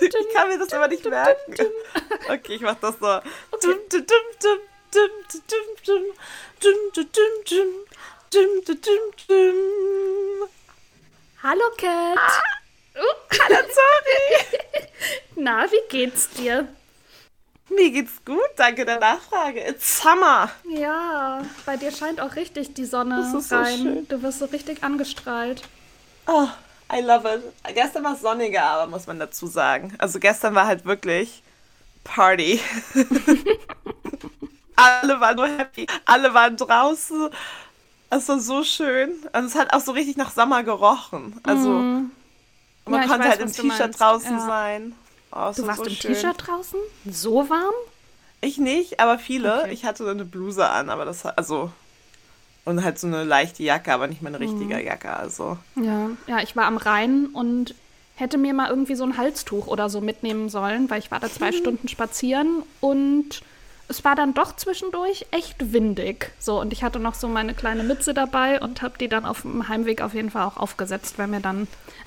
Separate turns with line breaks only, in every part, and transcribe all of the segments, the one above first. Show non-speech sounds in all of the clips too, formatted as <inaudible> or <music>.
Ich kann mir das aber nicht merken. Okay, ich mach das so.
Hallo Cat.
Hallo Zori.
Na, wie geht's dir?
Mir geht's gut, danke der Nachfrage. It's summer.
Ja, bei dir scheint auch richtig die Sonne
Das ist so
rein.
schön.
Du wirst so richtig angestrahlt.
Oh, I love it. Gestern war es sonniger, aber muss man dazu sagen. Also gestern war halt wirklich Party. <laughs> Alle waren nur happy. Alle waren draußen. Es war so schön. Und es hat auch so richtig nach Sommer gerochen. Also und man
Ja,
konnte
weiß,
halt im T-Shirt draußen
Ja.
sein. Oh,
Du
war
warst
so
im. T-Shirt draußen? So warm?
Ich nicht, aber viele.
Okay.
Ich hatte eine Bluse an, aber das hat, also und halt so eine leichte Jacke, aber nicht meine richtige
Mhm.
Jacke. Also
Ja, ja, ich war am Rhein und hätte mir mal irgendwie so ein Halstuch oder so mitnehmen sollen, weil ich war da zwei <laughs> Stunden spazieren und es war dann doch zwischendurch echt windig. So, und ich hatte noch so meine kleine Mütze dabei und habe die dann auf dem Heimweg auf jeden Fall auch aufgesetzt, weil mir dann <laughs>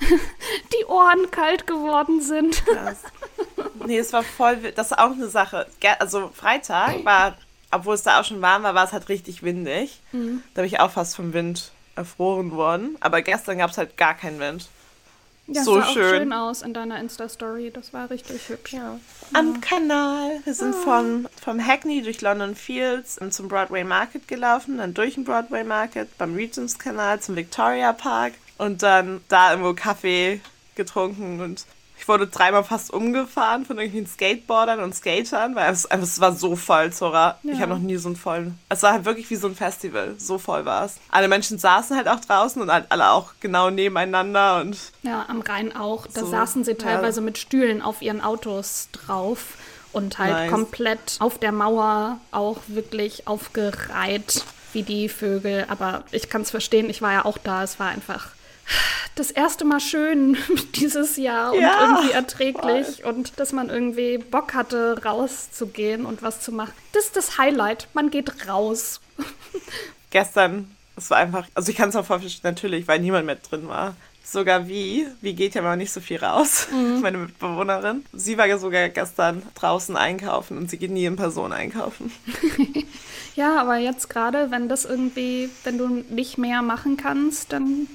die Ohren kalt geworden sind.
Krass. Nee, es war voll, das ist auch eine Sache. Also Freitag war, obwohl es da auch schon warm war, war es halt richtig windig.
Mhm.
Da bin ich auch fast vom Wind erfroren worden. Aber gestern gab es halt gar keinen Wind.
Ja,
So
sah auch
schön.
schön aus in deiner Insta-Story. Das war richtig hübsch.
Am Kanal. Wir sind von, vom Hackney durch London Fields und zum Broadway Market gelaufen, dann durch den Broadway Market, beim Regents Kanal zum Victoria Park und dann da irgendwo Kaffee getrunken und ich wurde dreimal fast umgefahren von irgendwelchen Skateboardern und Skatern, weil es, es war so voll, Zora. Ich
Ja.
habe noch nie so einen vollen. Es war halt wirklich wie so ein Festival. So voll war es. Alle Menschen saßen halt auch draußen und halt alle auch genau nebeneinander und
Ja, am Rhein auch. Da
So,
saßen sie
ja.
teilweise mit Stühlen auf ihren Autos drauf und halt
Nice.
komplett auf der Mauer auch wirklich aufgereiht wie die Vögel. Aber ich kann es verstehen, ich war ja auch da. Es war einfach das erste Mal schön <laughs> dieses Jahr und
Ja,
irgendwie erträglich und dass man irgendwie Bock hatte, rauszugehen und was zu machen. Das ist das Highlight. Man geht raus. <laughs>
gestern, es war einfach, also ich kann es auch voll verstehen, natürlich, weil niemand mit drin war. Sogar wie, wie geht ja mal nicht so viel raus, <laughs> meine Mitbewohnerin. Sie war ja sogar gestern draußen einkaufen und sie geht nie in Person einkaufen.
Ja, aber jetzt gerade, wenn das irgendwie, wenn du nicht mehr machen kannst, dann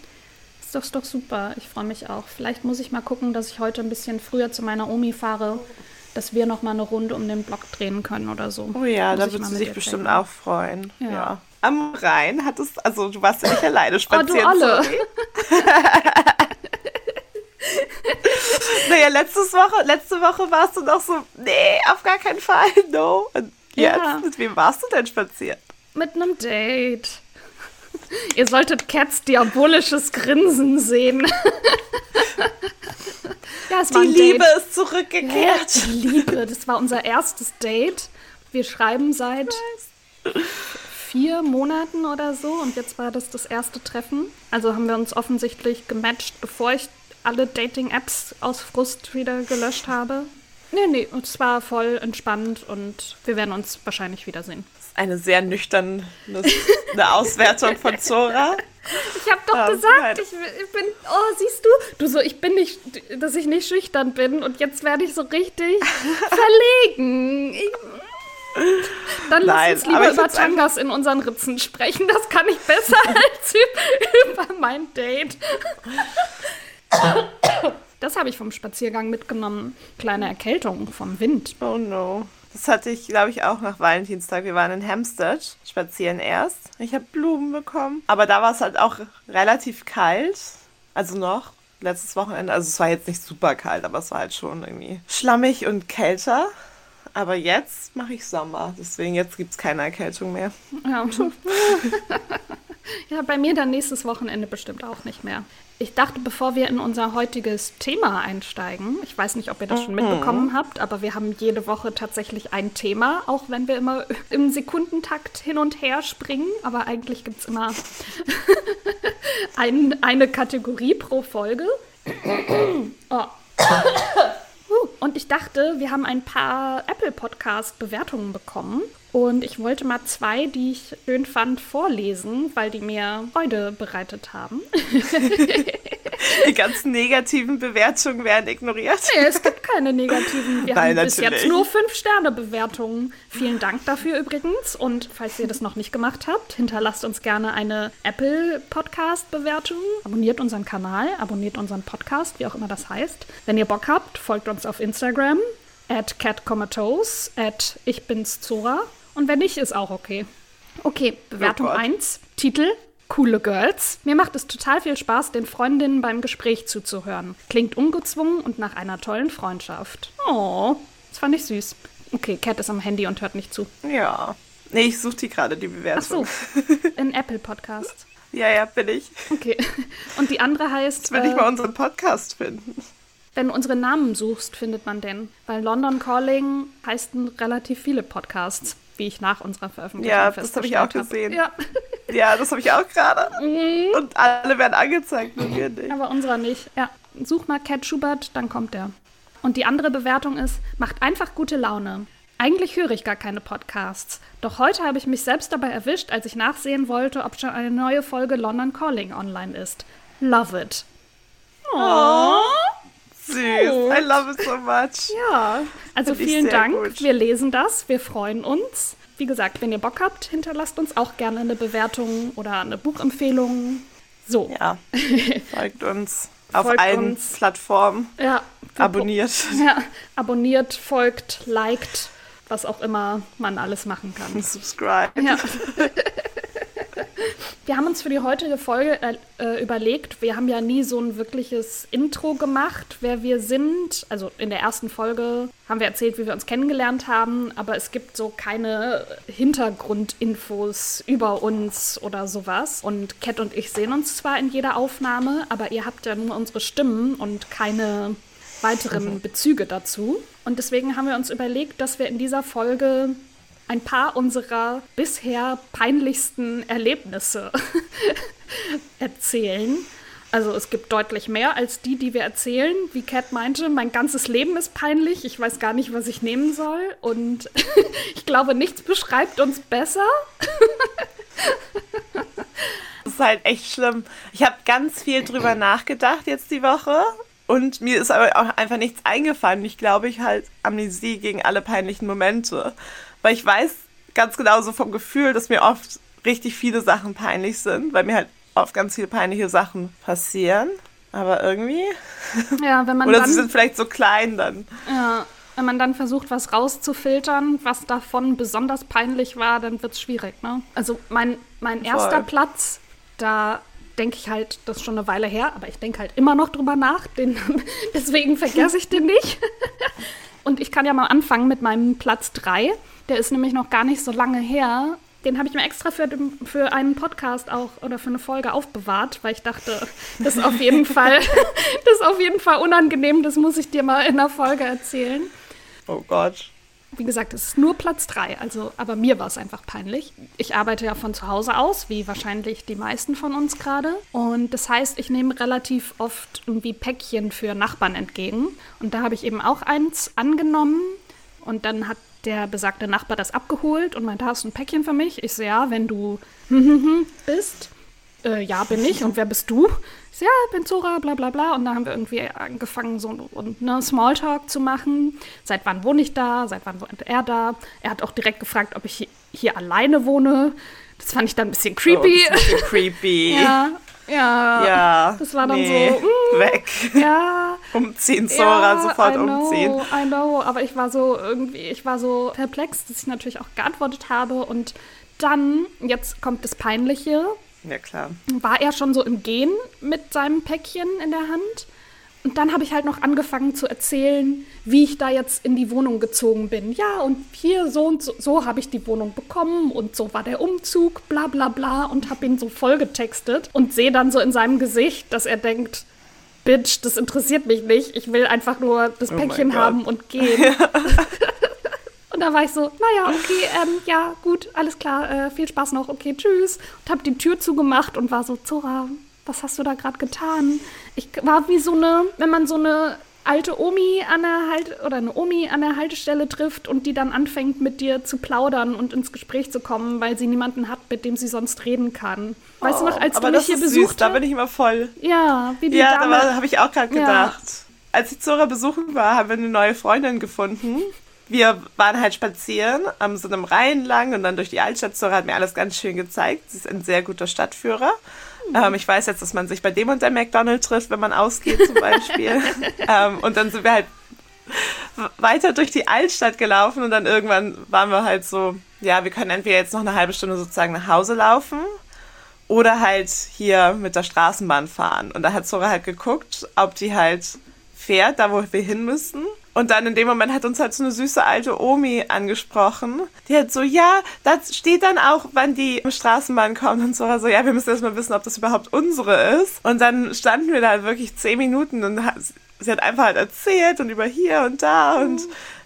ist das doch super. Ich freue mich auch. Vielleicht muss ich mal gucken, dass ich heute ein bisschen früher zu meiner Omi fahre, dass wir noch mal eine Runde um den Block drehen können oder so.
Oh ja, da
mal
sie sich bestimmt auch freuen.
Ja.
Ja. Am Rhein hat es, also du warst ja nicht <laughs> alleine
Oh,
spazieren.
du alle. <laughs>
Naja, letztes Woche, letzte Woche warst du noch so, nee, auf gar keinen Fall, no. Und jetzt,
Ja.
mit wem warst du denn spazieren?
Mit einem Date. <laughs> Ihr solltet Cats diabolisches Grinsen sehen. <laughs> ja,
Die Liebe
Date.
ist zurückgekehrt.
Die Liebe, das war unser erstes Date. Wir schreiben seit vier Monaten oder so und jetzt war das das erste Treffen. Also haben wir uns offensichtlich gematcht, bevor ich alle Dating-Apps aus Frust wieder gelöscht habe. Nee, nee, es war voll entspannt und wir werden uns wahrscheinlich wiedersehen.
Eine sehr nüchterne Auswertung von Zora.
Ich habe doch
Ja,
gesagt,
nein.
ich, ich bin, oh, siehst du? Du so, ich bin nicht, dass ich nicht schüchtern bin und jetzt werde ich so richtig <laughs> verlegen. Ich, dann lass
Nein,
uns lieber über Tangas in unseren Ritzen sprechen. Das kann ich besser <laughs> als über, über mein Date. Das habe ich vom Spaziergang mitgenommen. Kleine Erkältung vom Wind.
Oh no. Das hatte ich, glaube ich, auch nach Valentinstag. Wir waren in Hampstead spazieren erst. Ich habe Blumen bekommen. Aber da war es halt auch relativ kalt. Also noch. Letztes Wochenende. Also es war jetzt nicht super kalt, aber es war halt schon irgendwie schlammig und kälter. Aber jetzt mache ich Sommer. Deswegen jetzt gibt es keine Erkältung mehr.
Ja. <laughs> ja, bei mir dann nächstes Wochenende bestimmt auch nicht mehr. Ich dachte, bevor wir in unser heutiges Thema einsteigen, ich weiß nicht, ob ihr das schon mitbekommen habt, aber wir haben jede Woche tatsächlich ein Thema, auch wenn wir immer <laughs> im Sekundentakt hin und her springen. Aber eigentlich gibt es immer <laughs> ein, eine Kategorie pro Folge. <coughs> Oh. <coughs> <coughs> Und ich dachte, wir haben ein paar Apple Podcast Bewertungen bekommen. Und ich wollte mal zwei, die ich schön fand, vorlesen, weil die mir Freude bereitet haben. <laughs>
Die ganzen negativen Bewertungen werden ignoriert.
Nee, es gibt keine negativen. Wir <laughs>
Nein,
haben bis
natürlich.
jetzt nur 5-Sterne-Bewertungen. Vielen Dank dafür übrigens. Und falls ihr das noch nicht gemacht habt, hinterlasst uns gerne eine Apple-Podcast-Bewertung. Abonniert unseren Kanal, abonniert unseren Podcast, wie auch immer das heißt. Wenn ihr Bock habt, folgt uns auf Instagram at catcomatose, at ich bin's Zora. Und wenn nicht, ist auch okay. Okay, Bewertung
Oh Gott.
1, Titel Coole Girls. Mir macht es total viel Spaß, den Freundinnen beim Gespräch zuzuhören. Klingt ungezwungen und nach einer tollen Freundschaft. Oh, das fand ich süß. Okay, Cat ist am Handy und hört nicht zu.
Ja. Nee, ich suche die gerade, die
Ach so,
Bewertung.
in Apple Podcasts. <laughs>
Ja, ja, bin ich.
Okay. <laughs> Und die andere heißt,
Will ich
äh,
mal unseren Podcast finden.
wenn du unsere Namen suchst, findet man den. Weil London Calling heißen relativ viele Podcasts, wie ich nach unserer Veröffentlichung
Ja, das habe ich auch gesehen.
Ja, <laughs>
Ja, das habe ich auch gerade.
Mhm.
Und alle werden angezeigt, nur wir nicht.
aber unserer nicht. Ja, such mal Cat Schubert, dann kommt der. Und die andere Bewertung ist, macht einfach gute Laune. Eigentlich höre ich gar keine Podcasts. Doch heute habe ich mich selbst dabei erwischt, als ich nachsehen wollte, ob schon eine neue Folge London Calling online ist. Love it. Oh.
Süß. I love it so much.
Ja, also
Find
vielen Dank.
gut.
Wir lesen das, wir freuen uns. Wie gesagt, wenn ihr Bock habt, hinterlasst uns auch gerne eine Bewertung oder eine Buchempfehlung. So,
Ja. <laughs> Folgt uns auf
Folgt
allen
uns.
Plattformen.
ja.
Abonniert. <laughs>
Ja, abonniert, folgt, liked, was auch immer man alles machen kann.
Subscribe.
Ja. <laughs> Wir haben uns für die heutige Folge äh, äh, überlegt, wir haben ja nie so ein wirkliches Intro gemacht, wer wir sind. Also in der ersten Folge haben wir erzählt, wie wir uns kennengelernt haben, aber es gibt so keine Hintergrundinfos über uns oder sowas. Und Cat und ich sehen uns zwar in jeder Aufnahme, aber ihr habt ja nur unsere Stimmen und keine weiteren Bezüge dazu. Und deswegen haben wir uns überlegt, dass wir in dieser Folge ein paar unserer bisher peinlichsten Erlebnisse <laughs> erzählen. Also es gibt deutlich mehr als die, die wir erzählen. Wie Kat meinte, mein ganzes Leben ist peinlich. Ich weiß gar nicht, was ich nehmen soll. Und <laughs> ich glaube, nichts beschreibt uns besser.
Das ist halt echt schlimm. Ich habe ganz viel drüber nachgedacht jetzt die Woche. Und mir ist aber auch einfach nichts eingefallen. Ich glaube, ich halt Amnesie gegen alle peinlichen Momente. Weil ich weiß ganz genau so vom Gefühl, dass mir oft richtig viele Sachen peinlich sind, weil mir halt oft ganz viele peinliche Sachen passieren. Aber irgendwie. <laughs>
Ja, wenn man
Oder
dann,
sie sind vielleicht so klein dann.
ja, wenn man dann versucht, was rauszufiltern, was davon besonders peinlich war, dann wird es schwierig. Ne? Also mein, mein erster Platz, da denke ich halt, das ist schon eine Weile her, aber ich denke halt immer noch drüber nach. Den, <laughs> deswegen vergesse ich den nicht. <laughs> Und ich kann ja mal anfangen mit meinem Platz 3. Der ist nämlich noch gar nicht so lange her. Den habe ich mir extra für, für einen Podcast auch oder für eine Folge aufbewahrt, weil ich dachte, das ist auf jeden <laughs> Fall, <laughs> das ist auf jeden Fall unangenehm, das muss ich dir mal in der Folge erzählen.
Oh Gott.
Wie gesagt, es ist nur Platz 3, also, aber mir war es einfach peinlich. Ich arbeite ja von zu Hause aus, wie wahrscheinlich die meisten von uns gerade. Und das heißt, ich nehme relativ oft irgendwie Päckchen für Nachbarn entgegen. Und da habe ich eben auch eins angenommen. Und dann hat der besagte Nachbar das abgeholt und meinte, hast du ein Päckchen für mich? Ich so, ja, wenn du <laughs> bist. Äh, ja, bin ich. Und wer bist du? Ich so, ja, bin Zora, bla bla bla. Und da haben wir irgendwie angefangen, so und, ne, Smalltalk zu machen. Seit wann wohne ich da? Seit wann wohnt er da? Er hat auch direkt gefragt, ob ich hier, hier alleine wohne. Das fand ich dann ein bisschen
Oh,
creepy.
ist ein bisschen <laughs> creepy.
ja, ja.
Ja.
Das war dann
nee.
so, mm.
Weg.
Ja,
Umziehen, Zora, sofort
I know,
umziehen.
I know, aber ich war so irgendwie, ich war so perplex, dass ich natürlich auch geantwortet habe und dann, jetzt kommt das Peinliche,
Ja, klar.
war er schon so im Gehen mit seinem Päckchen in der Hand. Und dann habe ich halt noch angefangen zu erzählen, wie ich da jetzt in die Wohnung gezogen bin. Ja, und hier so und so, so habe ich die Wohnung bekommen und so war der Umzug, bla bla bla. Und habe ihn so voll getextet und sehe dann so in seinem Gesicht, dass er denkt, Bitch, das interessiert mich nicht. Ich will einfach nur das
Oh
Päckchen haben und gehen. <laughs> Und da war ich so, naja, okay, ähm, ja, gut, alles klar, äh, viel Spaß noch, okay, tschüss. Und habe die Tür zugemacht und war so, Zora, was hast du da gerade getan? Ich war wie so eine, wenn man so eine alte Omi an der halt oder eine Omi an der Haltestelle trifft und die dann anfängt mit dir zu plaudern und ins Gespräch zu kommen, weil sie niemanden hat, mit dem sie sonst reden kann. Weißt oh, du noch, als du mich hier besucht
Da bin ich immer voll.
Ja,
wie die Ja, Dame. da habe ich auch gerade gedacht. Ja. Als ich Zora besuchen war, haben wir eine neue Freundin gefunden. Wir waren halt spazieren am so einem Rhein lang und dann durch die Altstadt. Zora hat mir alles ganz schön gezeigt. Sie ist ein sehr guter Stadtführer. Ähm, ich weiß jetzt, dass man sich bei dem und der McDonald's trifft, wenn man ausgeht zum Beispiel. <laughs> ähm, und dann sind wir halt weiter durch die Altstadt gelaufen und dann irgendwann waren wir halt so, ja, wir können entweder jetzt noch eine halbe Stunde sozusagen nach Hause laufen oder halt hier mit der Straßenbahn fahren. Und da hat Zora halt geguckt, ob die halt fährt, da wo wir hin müssen. Und dann in dem Moment hat uns halt so eine süße alte Omi angesprochen. Die hat so, ja, da steht dann auch, wann die Straßenbahn kommt. Und so, so ja, wir müssen erst mal wissen, ob das überhaupt unsere ist. Und dann standen wir da halt wirklich zehn Minuten und sie hat einfach halt erzählt und über hier und da und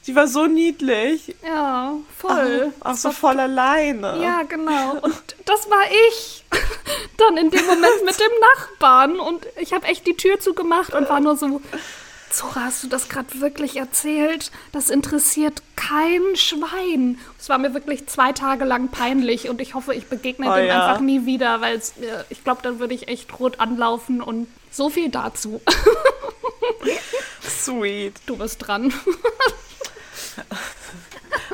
die war so niedlich.
Ja, voll.
Auch, auch so voll alleine.
Ja, genau. Und das war ich. <laughs> Dann in dem Moment mit dem Nachbarn. Und ich habe echt die Tür zugemacht und war nur so, Zora, hast du das gerade wirklich erzählt? Das interessiert kein Schwein. Es war mir wirklich zwei Tage lang peinlich und ich hoffe, ich begegne
oh,
dem
ja.
einfach nie wieder, weil ich glaube, dann würde ich echt rot anlaufen und so viel dazu. <laughs>
Sweet.
Du bist dran.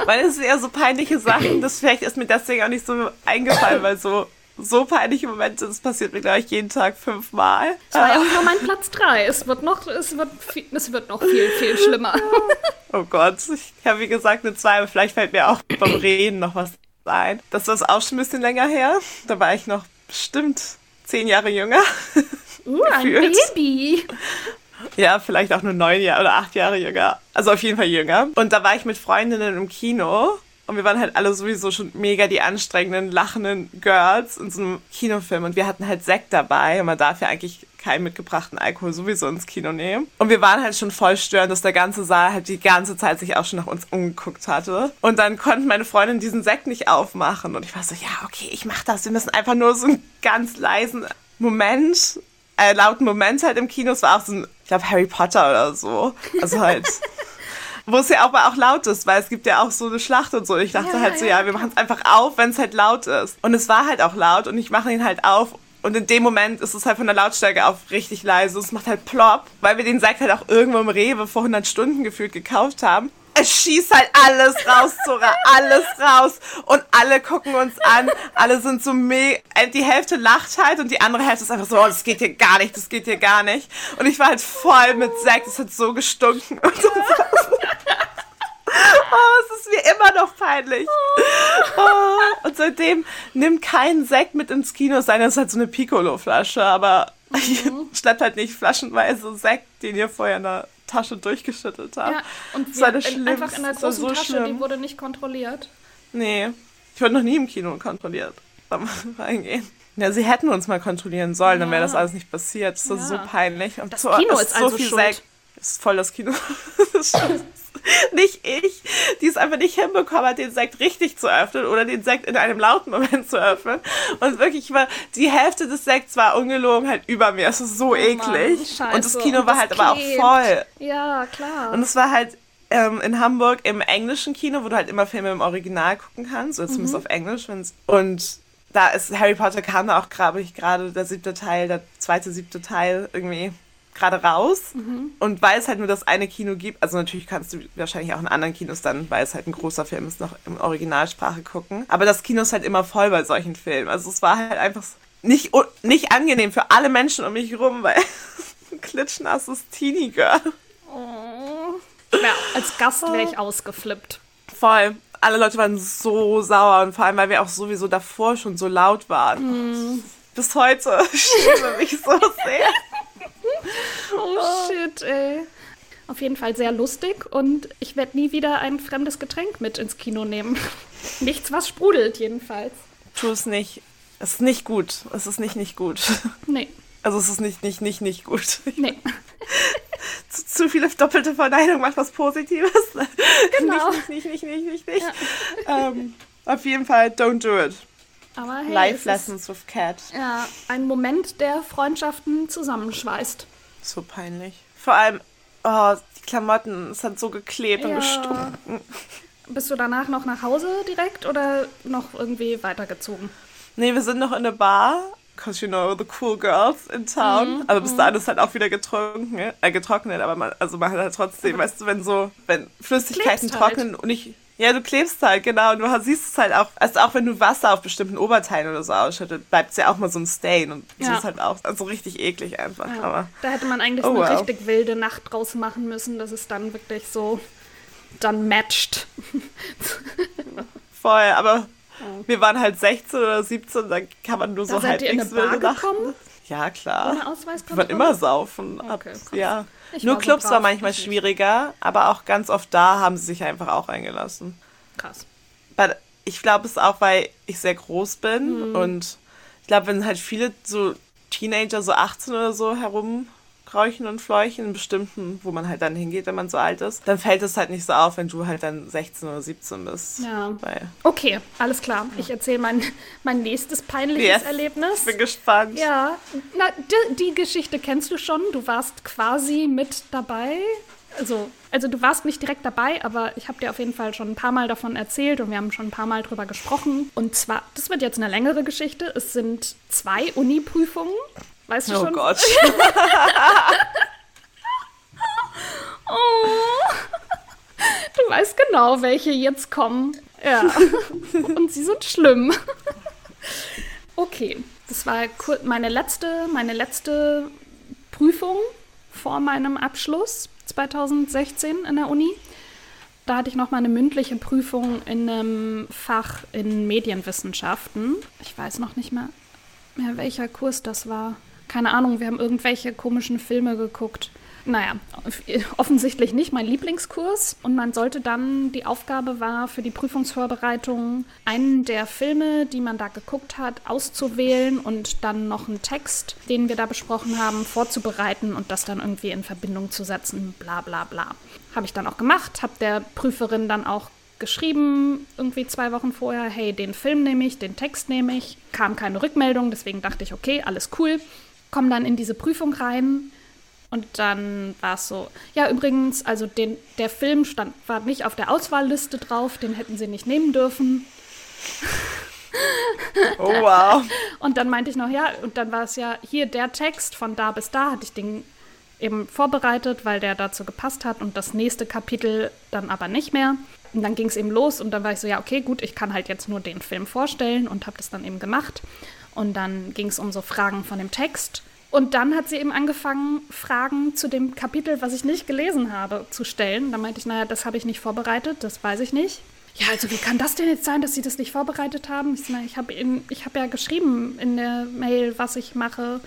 weil es ja so peinliche Sachen, das vielleicht ist mir deswegen auch nicht so eingefallen, weil so so peinliche Momente, das passiert mir gleich jeden Tag fünfmal.
Das war ja auch nur mein Platz drei. Es wird noch, es wird, viel, es wird noch viel, viel schlimmer. <laughs>
Oh Gott, ich habe wie gesagt eine zwei, aber vielleicht fällt mir auch beim Reden noch was ein. Das war auch schon ein bisschen länger her. Da war ich noch bestimmt zehn Jahre jünger. <laughs>
Uh, ein Baby.
Ja, vielleicht auch nur neun Jahre oder acht Jahre jünger. Also auf jeden Fall jünger. Und da war ich mit Freundinnen im Kino und wir waren halt alle sowieso schon mega die anstrengenden, lachenden Girls in so einem Kinofilm. Und wir hatten halt Sekt dabei. Und man darf ja eigentlich keinen mitgebrachten Alkohol sowieso ins Kino nehmen. Und wir waren halt schon voll störend, dass der ganze Saal halt die ganze Zeit sich auch schon nach uns umgeguckt hatte. Und dann konnten meine Freundin diesen Sekt nicht aufmachen. Und ich war so, ja, okay, ich mach das. Wir müssen einfach nur so einen ganz leisen Moment, äh, lauten Moment halt im Kino. Es war auch so ein, ich glaube, Harry Potter oder so. Also halt... <laughs> Wo es ja aber auch laut ist, weil es gibt ja auch so eine Schlacht und so. Ich dachte ja, halt so, ja, ja wir machen es einfach auf, wenn es halt laut ist. Und es war halt auch laut und ich mache ihn halt auf und in dem Moment ist es halt von der Lautstärke auf richtig leise. Es macht halt plopp, weil wir den Sekt halt auch irgendwo im Rewe vor 100 Stunden gefühlt gekauft haben es schießt halt alles raus, Zora, alles raus. Und alle gucken uns an, alle sind so mega, äh, die Hälfte lacht halt und die andere Hälfte ist einfach so, oh, das geht hier gar nicht, das geht hier gar nicht. Und ich war halt voll mit Sekt, es hat so gestunken. Und so. <laughs> Oh, es ist mir immer noch peinlich. Oh, und seitdem nimmt kein Sekt mit ins Kino, sein das ist halt so eine Piccolo-Flasche, aber mhm. <laughs> schleppt halt nicht flaschenweise Sekt, den ihr vorher in der Tasche durchgeschüttelt habe. Ja,
und das war das in, einfach in der großen so Tasche, schlimm. die wurde nicht kontrolliert.
Nee, ich wurde noch nie im Kino kontrolliert beim Reingehen. Ja, sie hätten uns mal kontrollieren sollen, ja. dann wäre das alles nicht passiert. Das ist ja. so peinlich.
Und das so, Kino ist, ist also so viel schuld. Sekt.
Das ist voll das Kino. <laughs> das nicht ich, die es einfach nicht hinbekommen hat, den Sekt richtig zu öffnen oder den Sekt in einem lauten Moment zu öffnen. Und wirklich war die Hälfte des Sekts war ungelogen halt über mir. Es ist so oh eklig. Mann, und das Kino und war das halt klebt. aber auch voll.
Ja, klar.
Und es war halt ähm, in Hamburg im englischen Kino, wo du halt immer Filme im Original gucken kannst, oder zumindest mhm. auf Englisch. Und da ist Harry Potter kam da auch, glaube ich, gerade der siebte Teil, der zweite, siebte Teil irgendwie gerade raus. Mhm. Und weil es halt nur das eine Kino gibt, also natürlich kannst du wahrscheinlich auch in anderen Kinos dann, weil es halt ein großer Film ist, noch in Originalsprache gucken. Aber das Kino ist halt immer voll bei solchen Filmen. Also es war halt einfach nicht, nicht angenehm für alle Menschen um mich rum, <laughs> weil ein klitschnasses Teenie-Girl.
Oh. Ja, als Gast wäre ich ausgeflippt.
Voll. Alle Leute waren so sauer und vor allem, weil wir auch sowieso davor schon so laut waren. Mm. Bis heute <laughs> schäme mich so sehr.
Oh shit, ey. Auf jeden Fall sehr lustig und ich werde nie wieder ein fremdes Getränk mit ins Kino nehmen. <laughs> Nichts, was sprudelt, jedenfalls.
Tu es nicht. Es ist nicht gut. Es ist nicht nicht gut. <laughs>
Nee.
Also es ist nicht nicht nicht nicht gut. <laughs>
Nee.
zu, zu, viele doppelte Verneinung macht was Positives.
Genau.
Nicht, nicht, nicht, nicht, nicht, nicht. Ja. Ähm, auf jeden Fall, don't do it.
Aber hey,
Life Lessons with Cat.
Ja, ein Moment, der Freundschaften zusammenschweißt.
So peinlich. Vor allem, oh, die Klamotten, es hat so geklebt und
Ja.
gestunken.
Bist du danach noch nach Hause direkt oder noch irgendwie weitergezogen?
Nee, wir sind noch in der Bar. Cause you know the cool girls in town.
Mhm,
aber bis dahin ist halt auch wieder getrunken, äh, getrocknet. Aber man, also man hat halt trotzdem, weißt du, wenn so, wenn Flüssigkeiten
halt.
trocknen und nicht. Ja, du klebst halt, genau. Und du siehst es halt auch, also auch wenn du Wasser auf bestimmten Oberteilen oder so ausschüttet, bleibt es ja auch mal so ein Stain. Und das
Ja.
ist halt auch also richtig eklig einfach.
Ja,
Aber
da hätte man eigentlich
Oh,
eine
wow.
richtig wilde Nacht draus machen müssen, dass es dann wirklich so dann matcht. <laughs>
voll, aber wir waren halt 16 oder 17, da kann man nur
Da
so halbwegs wilde
gekommen?
Ja, klar.
Ohne Ausweiskontrolle?
waren immer saufen.
Okay, krass.
ja.
Ich
Nur
war so
Clubs
brav,
war manchmal schwieriger, aber auch ganz oft da haben sie sich einfach auch eingelassen.
Krass.
But ich glaube es ist auch, weil ich sehr groß bin
Mhm.
und ich glaube, wenn halt viele so Teenager so 18 oder so herumkräuchen und fleuchen in bestimmten, wo man halt dann hingeht, wenn man so alt ist, dann fällt es halt nicht so auf, wenn du halt dann 16 oder 17 bist.
Ja.
Weil,
Okay, alles klar. Ich erzähle mein, mein nächstes peinliches
Yes.
Erlebnis.
ich bin gespannt.
Ja, na, die, die Geschichte kennst du schon. Du warst quasi mit dabei. Also, also du warst nicht direkt dabei, aber ich habe dir auf jeden Fall schon ein paar Mal davon erzählt und wir haben schon ein paar Mal drüber gesprochen. Und zwar, das wird jetzt eine längere Geschichte. Es sind zwei Uni-Prüfungen. Weißt du
Oh
schon?
Gott. <laughs>
Oh. Du weißt genau, welche jetzt kommen. Ja. <laughs> Und sie sind schlimm. Okay, das war meine letzte, meine letzte Prüfung vor meinem Abschluss 2016 in der Uni. Da hatte ich noch mal eine mündliche Prüfung in einem Fach in Medienwissenschaften. Ich weiß noch nicht mehr, mehr welcher Kurs das war. Keine Ahnung, wir haben irgendwelche komischen Filme geguckt. Naja, offensichtlich nicht mein Lieblingskurs. Und man sollte dann, die Aufgabe war für die Prüfungsvorbereitung, einen der Filme, die man da geguckt hat, auszuwählen und dann noch einen Text, den wir da besprochen haben, vorzubereiten und das dann irgendwie in Verbindung zu setzen, bla bla bla. Habe ich dann auch gemacht, habe der Prüferin dann auch geschrieben, irgendwie zwei Wochen vorher, hey, den Film nehme ich, den Text nehme ich. Kam keine Rückmeldung, deswegen dachte ich, okay, alles cool. Komm dann in diese Prüfung rein und dann war es so, ja, übrigens, also den, der Film stand, war nicht auf der Auswahlliste drauf, den hätten sie nicht nehmen dürfen. <laughs>
Oh wow.
Und dann meinte ich noch, ja, und dann war es ja hier der Text von da bis da, hatte ich den eben vorbereitet, weil der dazu gepasst hat und das nächste Kapitel dann aber nicht mehr. Und dann ging es eben los und dann war ich so, ja, okay, gut, ich kann halt jetzt nur den Film vorstellen und habe das dann eben gemacht. Und dann ging es um so Fragen von dem Text. Und dann hat sie eben angefangen, Fragen zu dem Kapitel, was ich nicht gelesen habe, zu stellen. Da meinte ich, naja, das habe ich nicht vorbereitet, das weiß ich nicht. Ja, also wie kann das denn jetzt sein, dass Sie das nicht vorbereitet haben? Ich, ich habe hab ja geschrieben in der Mail, was ich mache.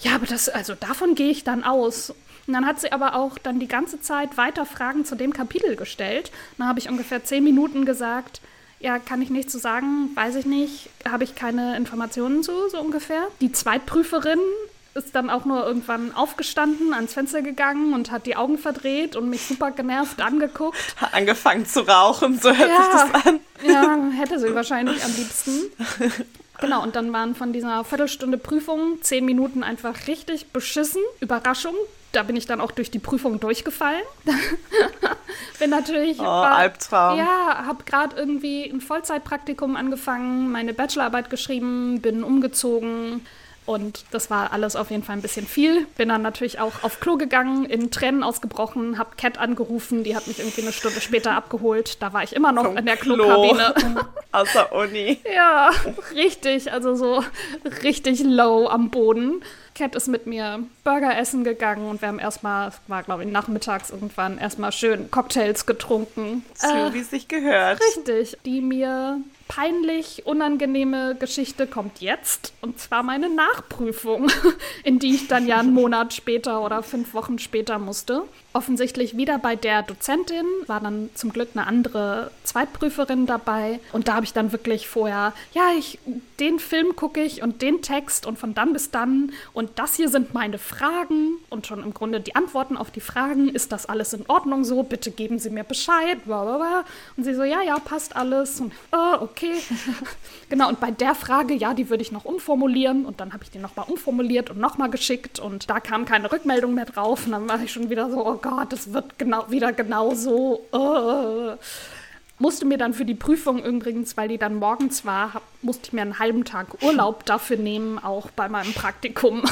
Ja, aber das, also davon gehe ich dann aus. Und dann hat sie aber auch dann die ganze Zeit weiter Fragen zu dem Kapitel gestellt. Dann habe ich ungefähr zehn Minuten gesagt, ja, kann ich nichts zu sagen, weiß ich nicht, habe ich keine Informationen zu, so ungefähr. Die Zweitprüferin ist dann auch nur irgendwann aufgestanden, ans Fenster gegangen und hat die Augen verdreht und mich super genervt angeguckt.
Hat angefangen zu rauchen, so hört sich das an.
Ja, hätte sie wahrscheinlich am liebsten. Genau, und dann waren von dieser Viertelstunde Prüfung zehn Minuten einfach richtig beschissen. Überraschung. Da bin ich dann auch durch die Prüfung durchgefallen. <laughs> bin natürlich.
Oh, Albtraum.
Ja, habe gerade irgendwie ein Vollzeitpraktikum angefangen, meine Bachelorarbeit geschrieben, bin umgezogen. Und das war alles auf jeden Fall ein bisschen viel. Bin dann natürlich auch auf Klo gegangen, in Tränen ausgebrochen, hab Cat angerufen, die hat mich irgendwie eine Stunde später abgeholt. Da war ich immer noch
Vom
in der
Klo.
Klokabine. <laughs>
Aus der Uni.
Ja, richtig, also so richtig low am Boden. Cat ist mit mir Burger essen gegangen und wir haben erstmal, es war glaube ich nachmittags irgendwann, erstmal schön Cocktails getrunken.
So
Äh,
wie es sich gehört.
Richtig, die mir peinlich unangenehme Geschichte kommt jetzt. Und zwar meine Nachprüfung, <laughs> in die ich dann ja einen Monat später oder fünf Wochen später musste. Offensichtlich wieder bei der Dozentin, war dann zum Glück eine andere Zweitprüferin dabei. Und da habe ich dann wirklich vorher, ja, ich, den Film gucke ich und den Text und von dann bis dann. Und das hier sind meine Fragen und schon im Grunde die Antworten auf die Fragen. Ist das alles in Ordnung so? Bitte geben Sie mir Bescheid. Und sie so, ja, ja, passt alles. Und, oh, okay. <laughs> genau, und bei der Frage, ja, die würde ich noch umformulieren. Und dann habe ich die nochmal umformuliert und nochmal geschickt. Und da kam keine Rückmeldung mehr drauf. Und dann war ich schon wieder so, oh Gott, das wird genau, wieder genau so. Oh musste mir dann für die Prüfung übrigens, weil die dann morgens war, hab, musste ich mir einen halben Tag Urlaub dafür nehmen, auch bei meinem Praktikum.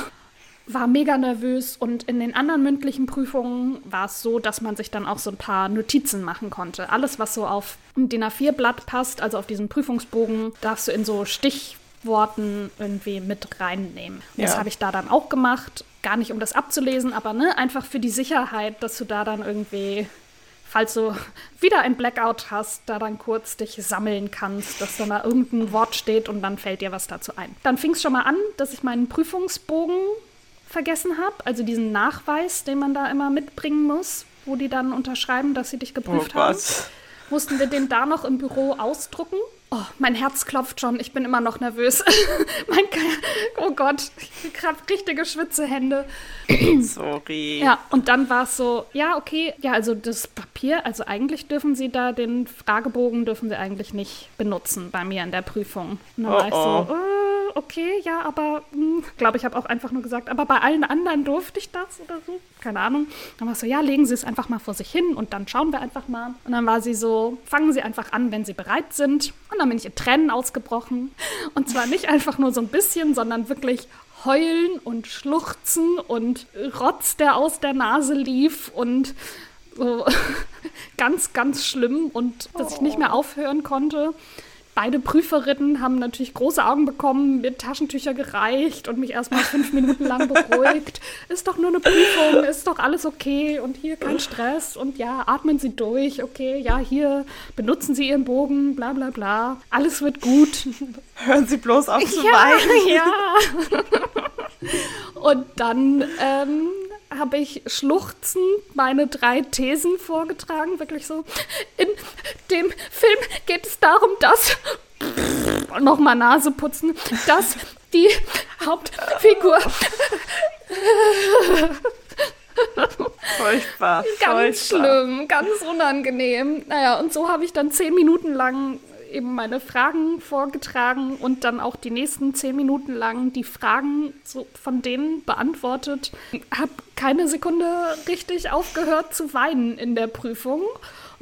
War mega nervös und in den anderen mündlichen Prüfungen war es so, dass man sich dann auch so ein paar Notizen machen konnte. Alles, was so auf ein DIN A4-Blatt passt, also auf diesen Prüfungsbogen, darfst du in so Stichworten irgendwie mit reinnehmen. Ja. Das habe ich da dann auch gemacht. Gar nicht, um das abzulesen, aber ne, einfach für die Sicherheit, dass du da dann irgendwie falls du <laughs> wieder ein Blackout hast, da dann kurz dich sammeln kannst, dass da mal irgendein Wort steht und dann fällt dir was dazu ein. Dann fing es schon mal an, dass ich meinen Prüfungsbogen vergessen habe, also diesen Nachweis, den man da immer mitbringen muss, wo die dann unterschreiben, dass sie dich geprüft oh haben. Mussten wir den da noch im Büro ausdrucken Oh, mein Herz klopft schon. Ich bin immer noch nervös. <laughs> mein oh Gott, ich habe richtige Schwitzehände.
Sorry.
Ja, und dann war es so, ja, okay, ja, also das Papier, also eigentlich dürfen Sie da den Fragebogen dürfen Sie eigentlich nicht benutzen bei mir in der Prüfung. Und dann oh, war ich so, oh. Okay, ja, aber hm, glaube ich habe auch einfach nur gesagt, aber bei allen anderen durfte ich das oder so. Keine Ahnung. Dann war es so, ja, legen Sie es einfach mal vor sich hin und dann schauen wir einfach mal. Und dann war sie so, fangen Sie einfach an, wenn Sie bereit sind. Und dann bin ich in Tränen ausgebrochen. Und zwar nicht einfach nur so ein bisschen, sondern wirklich heulen und schluchzen und Rotz, der aus der Nase lief und so <laughs> ganz, ganz schlimm und dass ich nicht mehr aufhören konnte. Beide Prüferinnen haben natürlich große Augen bekommen, mir Taschentücher gereicht und mich erstmal fünf Minuten lang beruhigt. Ist doch nur eine Prüfung, ist doch alles okay und hier kein Stress und ja, atmen Sie durch, okay, ja, hier benutzen Sie Ihren Bogen, bla bla bla. Alles wird gut.
Hören Sie bloß auf <laughs> zu ja, weinen.
Ja. und dann ähm, habe ich schluchzend meine drei Thesen vorgetragen, wirklich so. In dem Film geht es darum, dass <laughs> nochmal Nase putzen, dass die Hauptfigur <laughs>
Furchtbar.
Ganz furchtbar. schlimm, ganz unangenehm. Naja, und so habe ich dann zehn Minuten lang eben meine Fragen vorgetragen und dann auch die nächsten zehn Minuten lang die Fragen so von denen beantwortet. Hab keine Sekunde richtig aufgehört zu weinen in der Prüfung.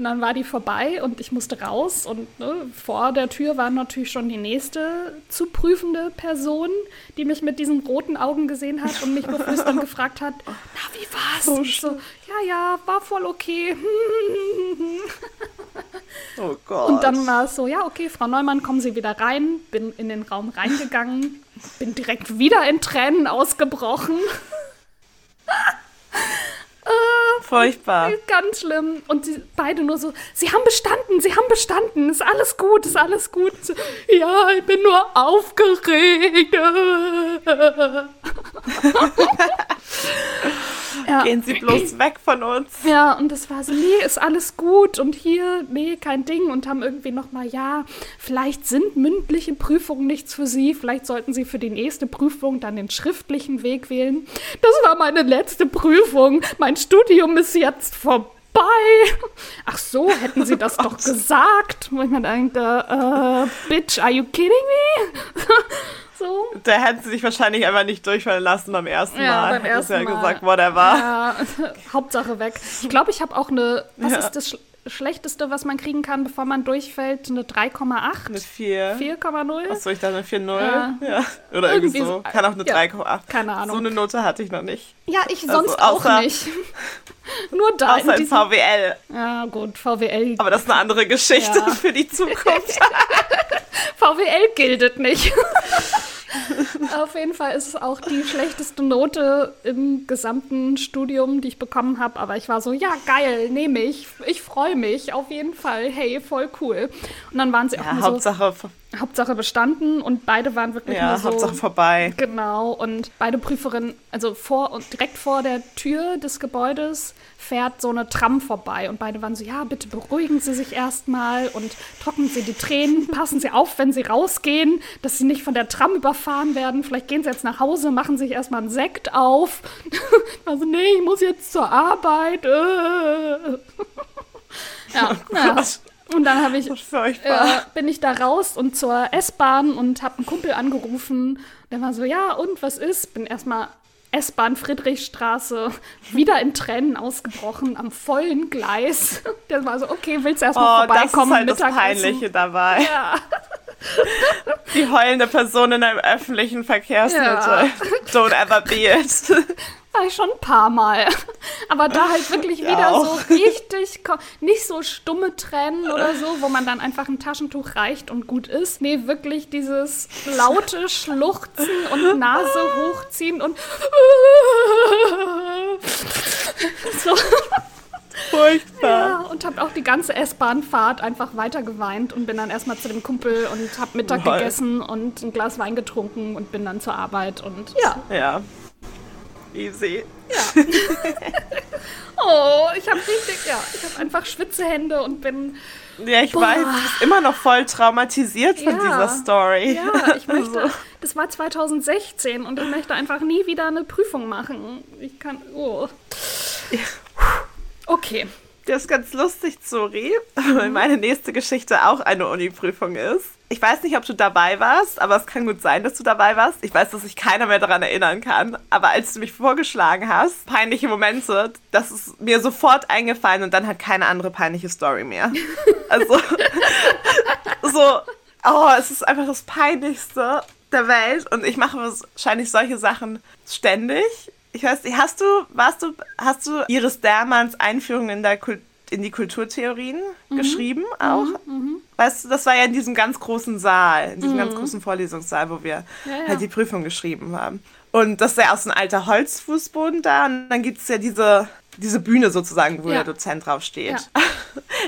Und dann war die vorbei und ich musste raus. Und ne, vor der Tür war natürlich schon die nächste zu prüfende Person, die mich mit diesen roten Augen gesehen hat und mich beflüstern gefragt hat: <laughs> Na, wie war's? Oh, so, ja, ja, war voll okay. <laughs>
Oh Gott.
Und dann war es so, ja, okay, Frau Neumann, kommen Sie wieder rein. Bin in den Raum reingegangen, bin direkt wieder in Tränen ausgebrochen. <laughs>
äh, Furchtbar.
Ganz schlimm. Und sie beide nur so, Sie haben bestanden, Sie haben bestanden, ist alles gut, ist alles gut. Ja, ich bin nur aufgeregt. <laughs> <laughs>
Ja. Gehen Sie bloß <laughs> weg von uns.
Ja, und das war so, nee, ist alles gut und hier, nee, kein Ding. Und haben irgendwie nochmal, ja, vielleicht sind mündliche Prüfungen nichts für Sie. Vielleicht sollten Sie für die nächste Prüfung dann den schriftlichen Weg wählen. Das war meine letzte Prüfung. Mein Studium ist jetzt vorbei. Ach so, hätten Sie das <laughs> doch gesagt. Wo ich mir denke, äh, Bitch, are you kidding me? <laughs>
so. Da hätten sie sich wahrscheinlich einfach nicht durchfallen lassen beim ersten ja, Mal. Beim ersten ja Mal. gesagt, war. Ja, <laughs>
Hauptsache weg. Ich glaube, ich habe auch eine, was ja. ist das Schlechteste, was man kriegen kann, bevor man durchfällt, eine 3,8.
Eine 4.
4,0.
Achso, ich dachte eine 4,0. Ja. ja. Oder irgendwie, irgendwie so. Kann auch eine ja. 3,8.
Keine Ahnung.
So eine Note hatte ich noch nicht.
Ja, ich also sonst also, außer, auch nicht. <laughs> Nur da.
Außer in, in VWL.
Ja, gut, VWL.
Aber das ist eine andere Geschichte ja. für die Zukunft. <laughs>
VWL gildet nicht. <laughs> Auf jeden Fall ist es auch die schlechteste Note im gesamten Studium, die ich bekommen habe. Aber ich war so, ja, geil, nehme ich. Ich freue mich auf jeden Fall. Hey, voll cool. Und dann waren sie auch
ja, Hauptsache, so,
Hauptsache bestanden und beide waren wirklich
Ja,
nur so.
Hauptsache vorbei.
Genau, und beide Prüferinnen, also vor und direkt vor der Tür des Gebäudes fährt so eine Tram vorbei und beide waren so, ja, bitte beruhigen Sie sich erstmal und trocknen Sie die Tränen, passen Sie auf, wenn Sie rausgehen, dass Sie nicht von der Tram überfahren werden. Vielleicht gehen Sie jetzt nach Hause, machen sich erstmal einen Sekt auf. <laughs> also, nee, ich muss jetzt zur Arbeit. Äh. <laughs> ja, naja.
Gott.
Und dann habe ich äh, bin ich da raus und zur S-Bahn und habe einen Kumpel angerufen. Der war so, ja, und was ist? Bin erstmal S-Bahn Friedrichstraße wieder in Tränen ausgebrochen am vollen Gleis. Der war so, okay, willst du erstmal
Oh, das ist
vorbeikommen?
halt das? Peinliche dabei.
Ja.
Die heulende Person in einem öffentlichen Verkehrsmittel. Don't ever be it. <laughs>
War ich schon ein paar Mal. <laughs> Aber da halt wirklich
Ja,
wieder
auch.
so richtig, nicht so stumme Tränen oder so, wo man dann einfach ein Taschentuch reicht und gut ist. Nee, wirklich dieses laute Schluchzen und Nase hochziehen und <laughs> so.
Furchtbar.
Ja, und habe auch die ganze S-Bahn-Fahrt einfach weiter geweint und bin dann erstmal zu dem Kumpel und habe Mittag
Lol.
gegessen und ein Glas Wein getrunken und bin dann zur Arbeit und ja.
Ja. Easy. <laughs>
Oh, ich habe richtig, ja, ich habe einfach Schwitzehände und bin
Ja, ich
Boah.
weiß, du bist immer noch voll traumatisiert von
Ja.
dieser Story.
Ja, ich <laughs> möchte.
Also,
Das war 2016 und ich möchte einfach nie wieder eine Prüfung machen. Ich kann. Oh. Okay.
Das ist ganz lustig, Zuri, <laughs> weil meine nächste Geschichte auch eine Uni-Prüfung ist. Ich weiß nicht, ob du dabei warst, aber es kann gut sein, dass du dabei warst. Ich weiß, dass sich keiner mehr daran erinnern kann. Aber als du mich vorgeschlagen hast, peinliche Momente, das ist mir sofort eingefallen und dann hat keine andere peinliche Story mehr. <laughs> Also, <laughs> so, oh, es ist einfach das Peinlichste der Welt und ich mache wahrscheinlich solche Sachen ständig. Ich weiß nicht, hast du, warst du, hast du Iris Dermans Einführung in, der Kult, in die Kulturtheorien geschrieben auch? Weißt du, das war ja in diesem ganz großen Saal, in diesem ganz großen Vorlesungssaal, wo wir
Ja, ja.
halt die Prüfung geschrieben haben. Und das ist ja auch so ein alter Holzfußboden da und dann gibt es ja diese, diese Bühne sozusagen, wo
Ja.
der Dozent drauf steht.
Ja. <laughs>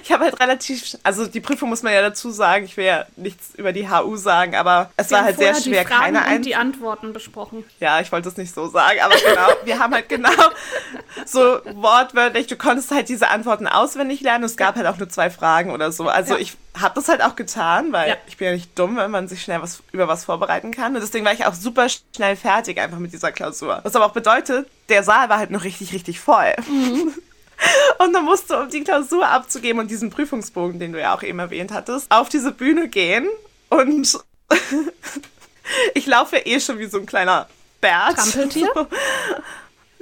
Ich habe halt relativ, also die Prüfung muss man ja dazu sagen, ich will ja nichts über die HU sagen, aber es
Wir
war halt sehr schwer,
die Fragen
keine
und
ein
die Antworten besprochen.
ja, ich wollte es nicht so sagen, aber genau, <laughs> wir haben halt genau so wortwörtlich, du konntest halt diese Antworten auswendig lernen. Es gab halt auch nur zwei Fragen oder so. Also
Ja.
ich habe das halt auch getan, weil
Ja.
ich bin ja nicht dumm, wenn man sich schnell was über was vorbereiten kann. Und deswegen war ich auch super schnell fertig einfach mit dieser Klausur. Was aber auch bedeutet, der Saal war halt noch richtig, richtig voll. <laughs> Und dann musst du, um die Klausur abzugeben und diesen Prüfungsbogen, den du ja auch eben erwähnt hattest, auf diese Bühne gehen und <laughs> ich laufe eh schon wie so ein kleiner Bert.
Trampeltier?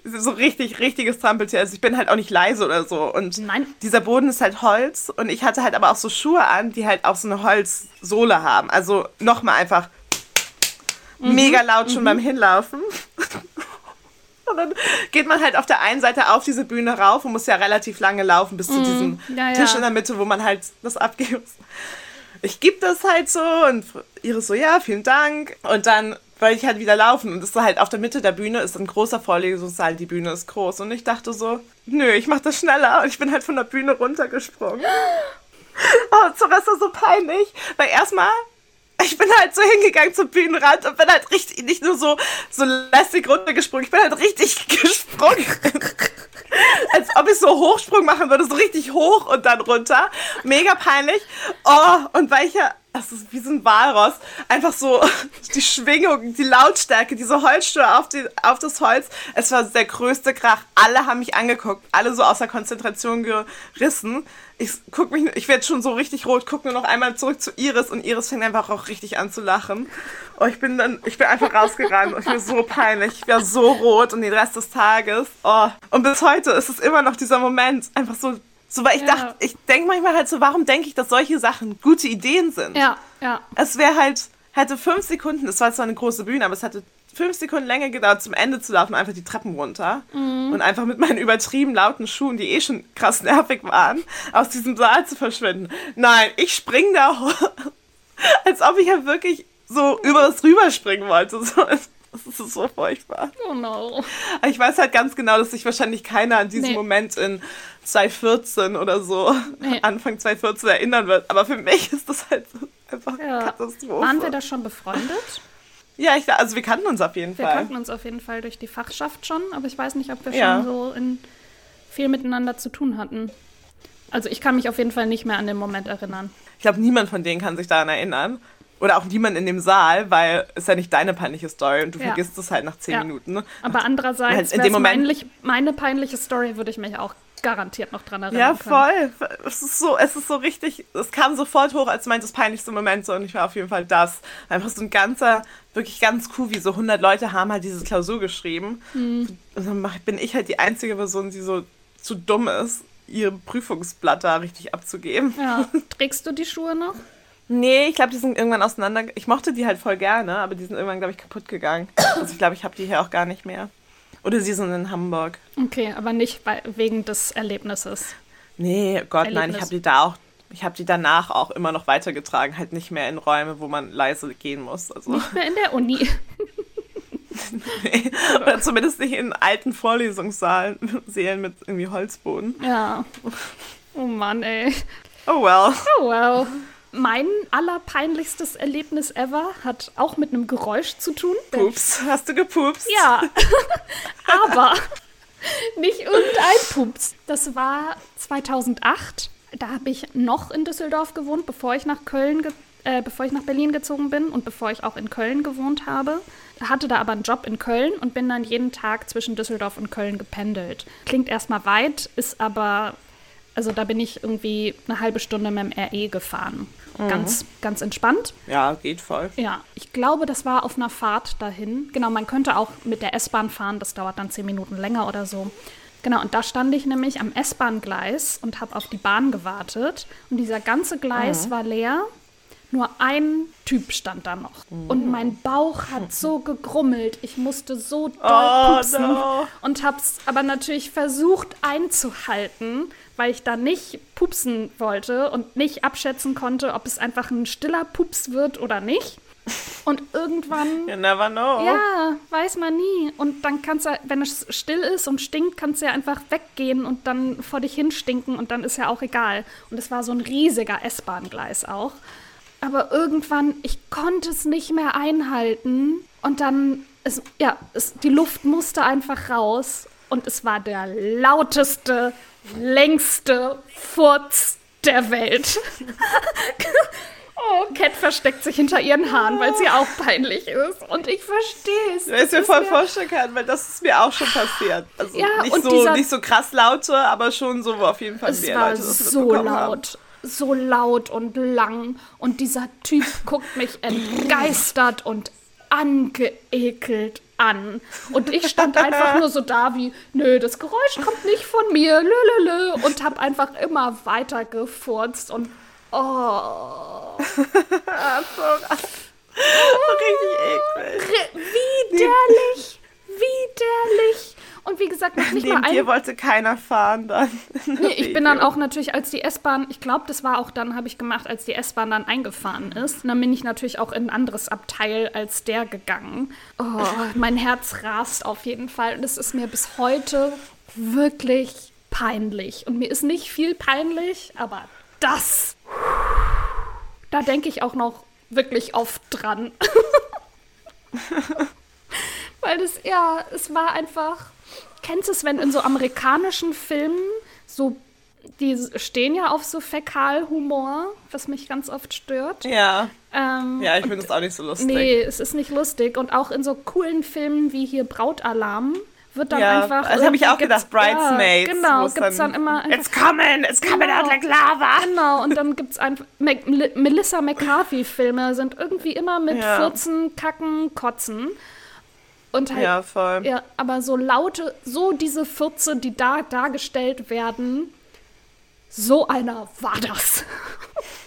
So, richtig, richtiges Trampeltier. Also ich bin halt auch nicht leise oder so. Und
Nein.
dieser Boden ist halt Holz und ich hatte halt aber auch so Schuhe an, die halt auch so eine Holzsohle haben. Also nochmal einfach
Mhm.
mega laut schon beim Hinlaufen. <laughs> Und dann geht man halt auf der einen Seite auf diese Bühne rauf und muss ja relativ lange laufen bis zu diesem
Mhm. Ja, ja.
Tisch in der Mitte, wo man halt das muss. Ich gebe das halt so und Iris so, ja, vielen Dank. Und dann wollte ich halt wieder laufen und es ist halt auf der Mitte der Bühne ist ein großer Vorlesungssaal, die Bühne ist groß. Und ich dachte so, nö, ich mach das schneller. Und ich bin halt von der Bühne runtergesprungen. <gasps> Oh, war so peinlich, weil erstmal ich bin halt so hingegangen zum Bühnenrand und bin halt richtig, nicht nur so, so lässig runtergesprungen, ich bin halt richtig <laughs> gesprungen. <laughs> Als ob ich so Hochsprung machen würde, so richtig hoch und dann runter. Mega peinlich. Oh, und weil ich ja, das ist wie so ein Walross, einfach so <laughs> die Schwingung, die Lautstärke, diese Holzschuhe auf, die, auf das Holz, es war der größte Krach. Alle haben mich angeguckt, alle so aus der Konzentration gerissen. Ich guck mich, ich werde schon so richtig rot, guck nur noch einmal zurück zu Iris und Iris fängt einfach auch richtig an zu lachen. Oh, ich bin dann, ich bin einfach rausgerannt und ich war so peinlich, ich war so rot und den Rest des Tages. Oh, und bis heute ist es immer noch dieser Moment, einfach so, so weil ich
Ja.
dachte, ich denke manchmal halt so, warum denke ich, dass solche Sachen gute Ideen sind?
Ja, ja.
Es wäre halt, hätte fünf Sekunden, es war zwar eine große Bühne, aber es hatte fünf Sekunden länger gedauert, zum Ende zu laufen, einfach die Treppen runter. Und einfach mit meinen übertrieben lauten Schuhen, die eh schon krass nervig waren, aus diesem Saal zu verschwinden. Nein, ich spring da <laughs> hoch, als ob ich ja wirklich so über das rüberspringen wollte. So, das ist so furchtbar.
Oh no.
Ich weiß halt ganz genau, dass sich wahrscheinlich keiner an diesen
Nee.
Moment in 2014 oder so,
Nee.
Anfang 2014 erinnern wird. Aber für mich ist das halt Einfach
Ja.
Katastrophe.
Waren wir da schon befreundet?
Ja, ich, also wir kannten uns auf jeden
Wir
Fall.
kannten uns auf jeden Fall durch die Fachschaft schon, aber ich weiß nicht, ob wir
Ja.
schon so in viel miteinander zu tun hatten. Also ich kann mich auf jeden Fall nicht mehr an den Moment erinnern.
Ich glaube, niemand von denen kann sich daran erinnern. Oder auch niemand in dem Saal, weil es ja nicht deine peinliche Story und du
Ja.
vergisst es halt nach zehn
Ja.
Minuten. ne?
Aber andererseits,
Halt in dem Moment-
peinlich, meine peinliche Story würde ich mich auch garantiert noch dran erinnern
Ja,
können.
voll. Es ist so, es ist so richtig, es kam sofort hoch, als du meintest, peinlichste Moment so und ich war auf jeden Fall das. Einfach so ein ganzer, wirklich ganz cool, wie so 100 Leute haben halt diese Klausur geschrieben.
Hm.
Und dann bin ich halt die einzige Person, die so zu dumm ist, ihr Prüfungsblatt da richtig abzugeben.
Ja. <laughs> Trägst du die Schuhe noch?
Nee, ich glaube, die sind irgendwann auseinander. Ich mochte die halt voll gerne, aber die sind irgendwann, glaube ich, kaputt gegangen. Also ich glaube, ich habe die hier auch gar nicht mehr. Oder sie sind in Hamburg.
Okay, aber nicht bei, wegen des Erlebnisses.
Nee, Gott, nein,
Erlebnis.
ich habe die da auch, ich habe die danach auch immer noch weitergetragen, halt nicht mehr in Räume, wo man leise gehen muss. Also,
Nicht mehr in der Uni. <laughs> <laughs>
oder zumindest nicht in alten Vorlesungssaalen, <laughs> Sälen mit irgendwie Holzboden.
Ja. Oh Mann, ey.
Oh well.
Oh wow. Mein allerpeinlichstes Erlebnis ever hat auch mit einem Geräusch zu tun.
Pups. Hast du gepupst?
Ja, <laughs> aber nicht irgendein Pups. Das war 2008. Da habe ich noch in Düsseldorf gewohnt, bevor ich nach Köln, äh, bevor ich nach Berlin gezogen bin und bevor ich auch in Köln gewohnt habe. Hatte da aber einen Job in Köln und bin dann jeden Tag zwischen Düsseldorf und Köln gependelt. Klingt erstmal weit, ist aber, also da bin ich irgendwie eine halbe Stunde mit dem RE gefahren. Ganz, ganz entspannt.
Ja, geht voll.
Ja, ich glaube, das war auf einer Fahrt dahin. Genau, man könnte auch mit der S-Bahn fahren, das dauert dann zehn Minuten länger oder so. Genau, und da stand ich nämlich am S-Bahn-Gleis und habe auf die Bahn gewartet. Und dieser ganze Gleis war leer. Nur ein Typ stand da noch. Und mein Bauch hat so <laughs> gegrummelt. Ich musste so doll
Oh,
pupsen.
no.
Und hab's aber natürlich versucht einzuhalten, weil ich da nicht pupsen wollte und nicht abschätzen konnte, ob es einfach ein stiller Pups wird oder nicht. Und irgendwann, <laughs>
You never know.
ja, weiß man nie. Und dann kannst du, wenn es still ist und stinkt, kannst du ja einfach weggehen und dann vor dich hinstinken und dann ist ja auch egal. Und es war so ein riesiger S-Bahn-Gleis auch. Aber irgendwann, ich konnte es nicht mehr einhalten. Und dann, es, ja, es, die Luft musste einfach raus. Und es war der lauteste, längste Furz der Welt. <laughs> oh, Cat versteckt sich hinter ihren Haaren, weil sie auch peinlich ist. Und ich verstehe es.
Weil ich
Es
mir voll vorstellen kann, weil das ist mir auch schon passiert. Also
Ja,
nicht, so,
dieser-
nicht so krass laute, aber schon so, wo auf jeden Fall
Es
mehr
war
Leute
so
mitbekommen haben.
So laut und lang. Und dieser Typ <laughs> guckt mich entgeistert und angeekelt an. Und ich stand einfach nur so da wie, nö, das Geräusch kommt nicht von mir, lülülü. Und hab einfach immer weiter gefurzt und <laughs> oh,
Richtig eklig.
widerlich, widerlich. Und wie gesagt, noch nicht mal
Neben
ein
dir wollte keiner fahren dann.
Nee, <laughs> ich bin dann auch natürlich, als die S-Bahn, ich glaube, das war auch dann, habe ich gemacht, als die S-Bahn dann eingefahren ist. Und dann bin ich natürlich auch in ein anderes Abteil als der gegangen. Oh, mein Herz rast auf jeden Fall. Und es ist mir bis heute wirklich peinlich. Und mir ist nicht viel peinlich, aber das, da denke ich auch noch wirklich oft dran. <laughs> Weil das, ja, es war einfach. Kennst du es, wenn in so amerikanischen Filmen so. Die stehen ja auf so Fäkalhumor, was mich ganz oft stört.
Ja,
Ähm,
ja, ich finde das auch nicht so lustig.
nee, es ist nicht lustig. Und auch in so coolen Filmen wie hier Brautalarm wird dann
ja,
einfach.
das habe ich auch gedacht, Bridesmaids.
Ja, genau,
es
gibt es dann, immer. einfach-
It's coming, it's coming
Genau.
out like lava.
Genau, und dann gibt es einfach. Mac- Mel- Melissa McCarthy-Filme sind irgendwie immer mit
Ja.
Furzen, Kacken, Kotzen. Und halt,
Ja, voll.
ja, aber so laute, so diese Fürze, die da dargestellt werden, so einer war das.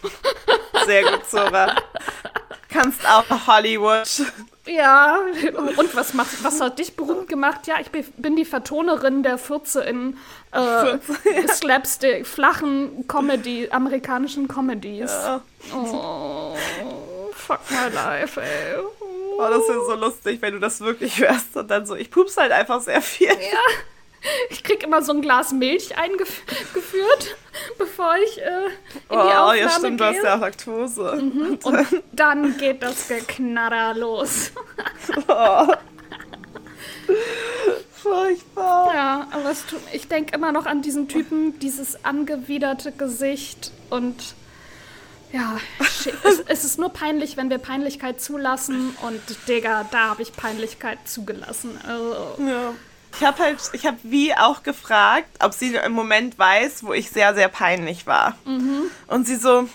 <laughs>
Sehr gut, Sora. Kannst auch Hollywood.
Ja, und was, macht, was hat dich berühmt gemacht? Ja, ich bin die Vertonerin der Fürze in äh, Slapstick, flachen Comedy, amerikanischen Comedies.
Ja.
Oh, fuck my life, ey.
Oh, das wäre so lustig, wenn du das wirklich wärst und dann so, ich pups halt einfach sehr viel.
Ja, Ich krieg immer so ein Glas Milch eingeführt, bevor ich äh, in die
Oh,
Aufnahme
ja stimmt, du
gehe.
hast ja Laktose. <laughs>
Und dann geht das Geknarrer los. <laughs>
Furchtbar.
Ja, aber tut, ich denke immer noch an diesen Typen, dieses angewiderte Gesicht und ja, <laughs> es, es ist nur peinlich, wenn wir Peinlichkeit zulassen und Digga, da habe ich Peinlichkeit zugelassen. Also,
Ja. Ich habe halt, ich habe wie auch gefragt, ob sie im Moment weiß, wo ich sehr, sehr peinlich war. Und sie so,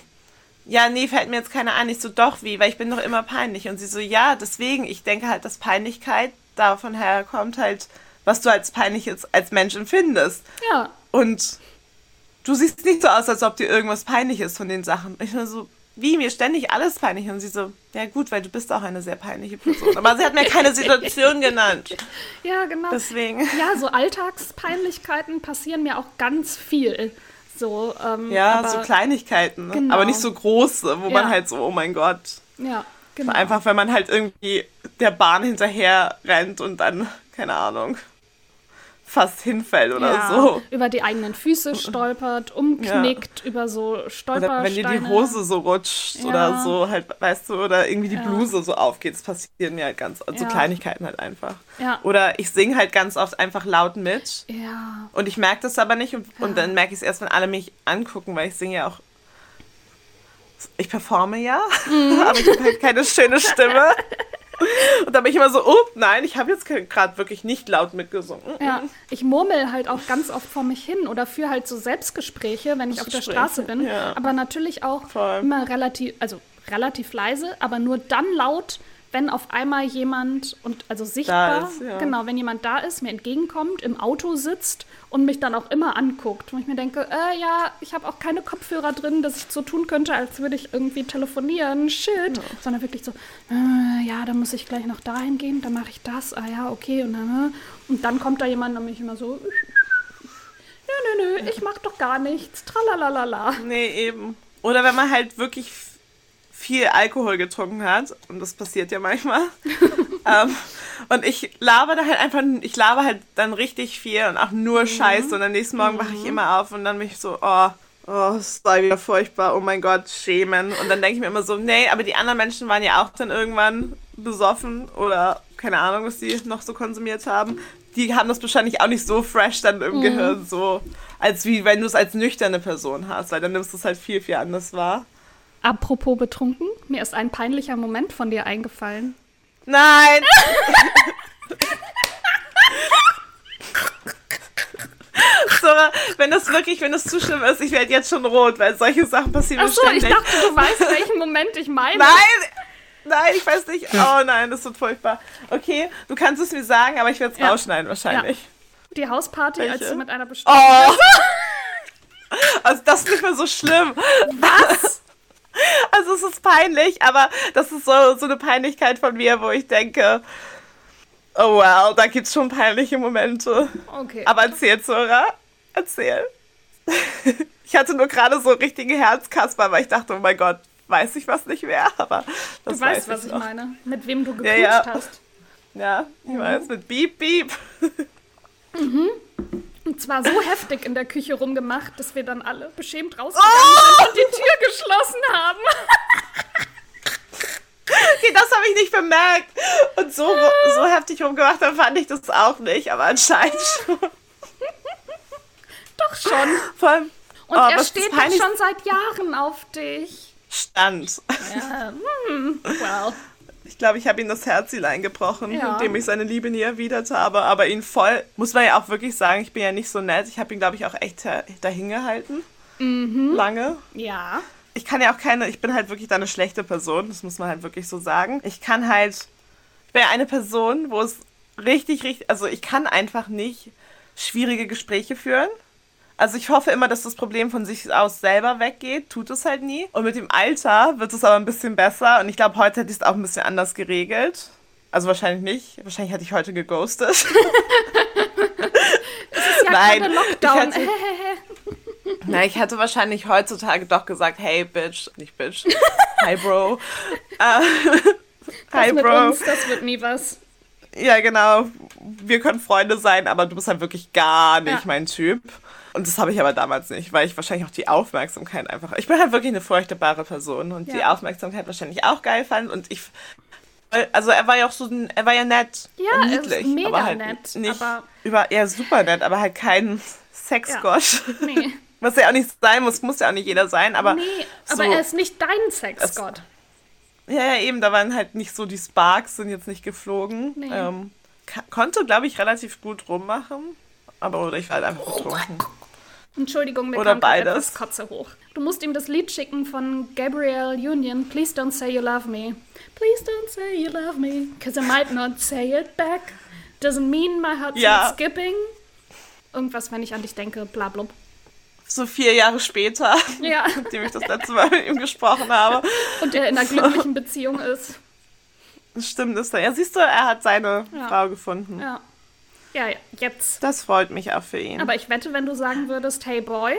ja, nee, fällt mir jetzt keine an. Ich so, doch, wie, weil ich bin doch immer peinlich. Und sie so, ja, deswegen, ich denke halt, dass Peinlichkeit davon herkommt halt, was du als peinliches als Mensch empfindest.
ja,
Und du siehst nicht so aus, als ob dir irgendwas peinlich ist von den Sachen. Ich nur so, wie, mir ständig alles peinlich. Und sie so, ja gut, weil du bist auch eine sehr peinliche Person. Aber sie hat mir keine Situation <laughs> genannt.
ja, genau.
Deswegen.
Ja, so Alltagspeinlichkeiten passieren mir auch ganz viel. So, ähm,
Ja,
aber,
so Kleinigkeiten, ne?
Genau.
aber nicht so große, wo
Ja.
man halt so, oh mein Gott.
Ja, genau.
Einfach, wenn man halt irgendwie der Bahn hinterher rennt und dann, keine Ahnung, fast hinfällt oder
ja,
so.
über die eigenen Füße stolpert, umknickt, über so
Oder
Stolpersteine.
wenn dir die Hose so rutscht
Ja.
oder so, halt, weißt du, oder irgendwie die
Ja.
Bluse so aufgeht. Das passieren mir halt ganz, also
Ja.
Kleinigkeiten halt einfach.
Ja.
Oder ich singe halt ganz oft einfach laut mit
Ja,
und ich merke das aber nicht und, und dann merke ich es erst, wenn alle mich angucken, weil ich singe ja auch. Ich performe ja,
Mhm. <laughs>
aber ich habe halt keine schöne Stimme. <laughs> Und dann bin ich immer so, oh nein, ich habe jetzt gerade wirklich nicht laut mitgesungen.
ja. Ich murmel halt auch ganz oft vor mich hin oder führe halt so Selbstgespräche, wenn ich auf der Straße bin.
ja.
Aber natürlich auch
Voll.
immer relativ, also relativ leise, aber nur dann laut, wenn auf einmal jemand und also sichtbar,
ist, ja.
genau, wenn jemand da ist, mir entgegenkommt, im Auto sitzt und mich dann auch immer anguckt. Und ich mir denke, äh, ja, ich habe auch keine Kopfhörer drin, dass ich so tun könnte, als würde ich irgendwie telefonieren, shit. Sondern wirklich so, äh, ja, dann muss ich gleich noch dahin gehen, dann mache ich das, ah ja, okay. Und dann, äh, und dann kommt da jemand und mich immer so, nö, nö, nö, ich mach doch gar nichts, tralalala.
Nee, eben. Oder wenn man halt wirklich viel Alkohol getrunken hat, und das passiert ja manchmal. <laughs> ähm, und ich laber da halt einfach, ich laber halt dann richtig viel und auch nur Scheiße. Und am nächsten Morgen wache ich immer auf und dann bin ich so, oh, oh, es war wieder furchtbar, oh mein Gott, schämen. Und dann denke ich mir immer so, nee, aber die anderen Menschen waren ja auch dann irgendwann besoffen oder keine Ahnung, was die noch so konsumiert haben. Die haben das wahrscheinlich auch nicht so fresh dann im Gehirn, so als wie wenn du es als nüchterne Person hast, weil dann nimmst du es halt viel, viel anders wahr.
Apropos betrunken, mir ist ein peinlicher Moment von dir eingefallen.
Nein! Sora, wenn das wirklich, wenn das zu schlimm ist, ich werde jetzt schon rot, weil solche Sachen passieren
Achso, ich
ständig.
dachte, du weißt, welchen Moment ich meine.
Nein! Nein, ich weiß nicht. Oh nein, das wird furchtbar. Okay, du kannst es mir sagen, aber ich werde es
Ja.
rausschneiden wahrscheinlich.
Die Hausparty, als
Welche?
du mit einer bestimmten
Oh! <laughs> Also das ist nicht mehr so schlimm. Was? <laughs> Also es ist peinlich, aber das ist so, so eine Peinlichkeit von mir, wo ich denke, oh wow, da gibt's schon peinliche Momente.
Okay.
Aber erzähl, Zora. Erzähl. <laughs> Ich hatte nur gerade so richtige Herzkasper, weil ich dachte, oh mein Gott, weiß ich was nicht mehr. Aber das
du weißt,
weiß
was
ich
ich
noch.
meine. Mit wem du
Ja,
geknutscht
ja.
hast.
Ja, ich weiß, mit Beep, Beep. <laughs>
Und zwar so heftig in der Küche rumgemacht, dass wir dann alle beschämt rausgegangen sind und die Tür geschlossen haben.
Okay, das habe ich nicht bemerkt. Und so, so heftig rumgemacht, dann fand ich das auch nicht, aber anscheinend <laughs> schon.
Doch schon.
Vor allem,
Und
Oh,
er steht doch schon seit Jahren auf dich.
Stand.
Ja, hm, well.
Ich glaube, ich habe ihm das Herz eingebrochen,
Ja.
indem ich seine Liebe nie erwidert habe. Aber ihn voll, muss man ja auch wirklich sagen, ich bin ja nicht so nett. Ich habe ihn, glaube ich, auch echt da- dahin gehalten.
Mhm.
Lange.
Ja.
Ich kann ja auch keine, ich bin halt wirklich da eine schlechte Person, das muss man halt wirklich so sagen. Ich kann halt, ich bin ja eine Person, wo es richtig, richtig, also ich kann einfach nicht schwierige Gespräche führen. Also ich hoffe immer, dass das Problem von sich aus selber weggeht, tut es halt nie. Und mit dem Alter wird es aber ein bisschen besser und ich glaube, heute hätte ich es auch ein bisschen anders geregelt. Also wahrscheinlich nicht. Wahrscheinlich hätte ich heute geghostet. <laughs>
Es ist ja
Nein,
gerade
ich
Lockdown.
hatte- <laughs> Na, ich hätte wahrscheinlich heutzutage doch gesagt, hey Bitch, nicht Bitch, <laughs> hi Bro.
Das
hi Bro.
uns, das wird nie was.
Ja, genau. wir können Freunde sein, aber du bist halt wirklich gar nicht
Ja.
mein Typ. Und das habe ich aber damals nicht, weil ich wahrscheinlich auch die Aufmerksamkeit einfach. Ich bin halt wirklich eine furchtbare Person und die
Ja.
Aufmerksamkeit wahrscheinlich auch geil fand. Und ich. Also er war ja auch so ein, er war ja nett.
Ja,
niedlich,
mega
aber halt
nett,
Nicht
aber-
über, ja, super nett, aber halt kein Sexgott.
Nee. <laughs>
Was ja auch nicht sein muss, muss ja auch nicht jeder sein, aber.
Nee,
so,
aber er ist nicht dein Sexgott.
Ja, ja, eben, da waren halt nicht so die Sparks, sind jetzt nicht geflogen.
Nee.
Ähm, konnte, glaube ich, relativ gut rummachen. Aber oder ich war halt einfach betrunken.
Entschuldigung, mir
Oder
kam
beides.
etwas Kotze hoch. Du musst ihm das Lied schicken von Gabrielle Union. Please don't say you love me. Please don't say you love me. Cause I might not say it back. Doesn't mean my heart's
Ja.
not skipping. Irgendwas, wenn ich an dich denke, bla blub.
So vier Jahre später,
Ja. <laughs>
nachdem ich das letzte Mal mit ihm gesprochen habe.
Und er in einer glücklichen Beziehung ist.
Stimmt, ist er. Ja, siehst du, er hat seine
Ja.
Frau gefunden.
Ja. Ja, jetzt.
Das freut mich auch für ihn.
Aber ich wette, wenn du sagen würdest, hey Boy,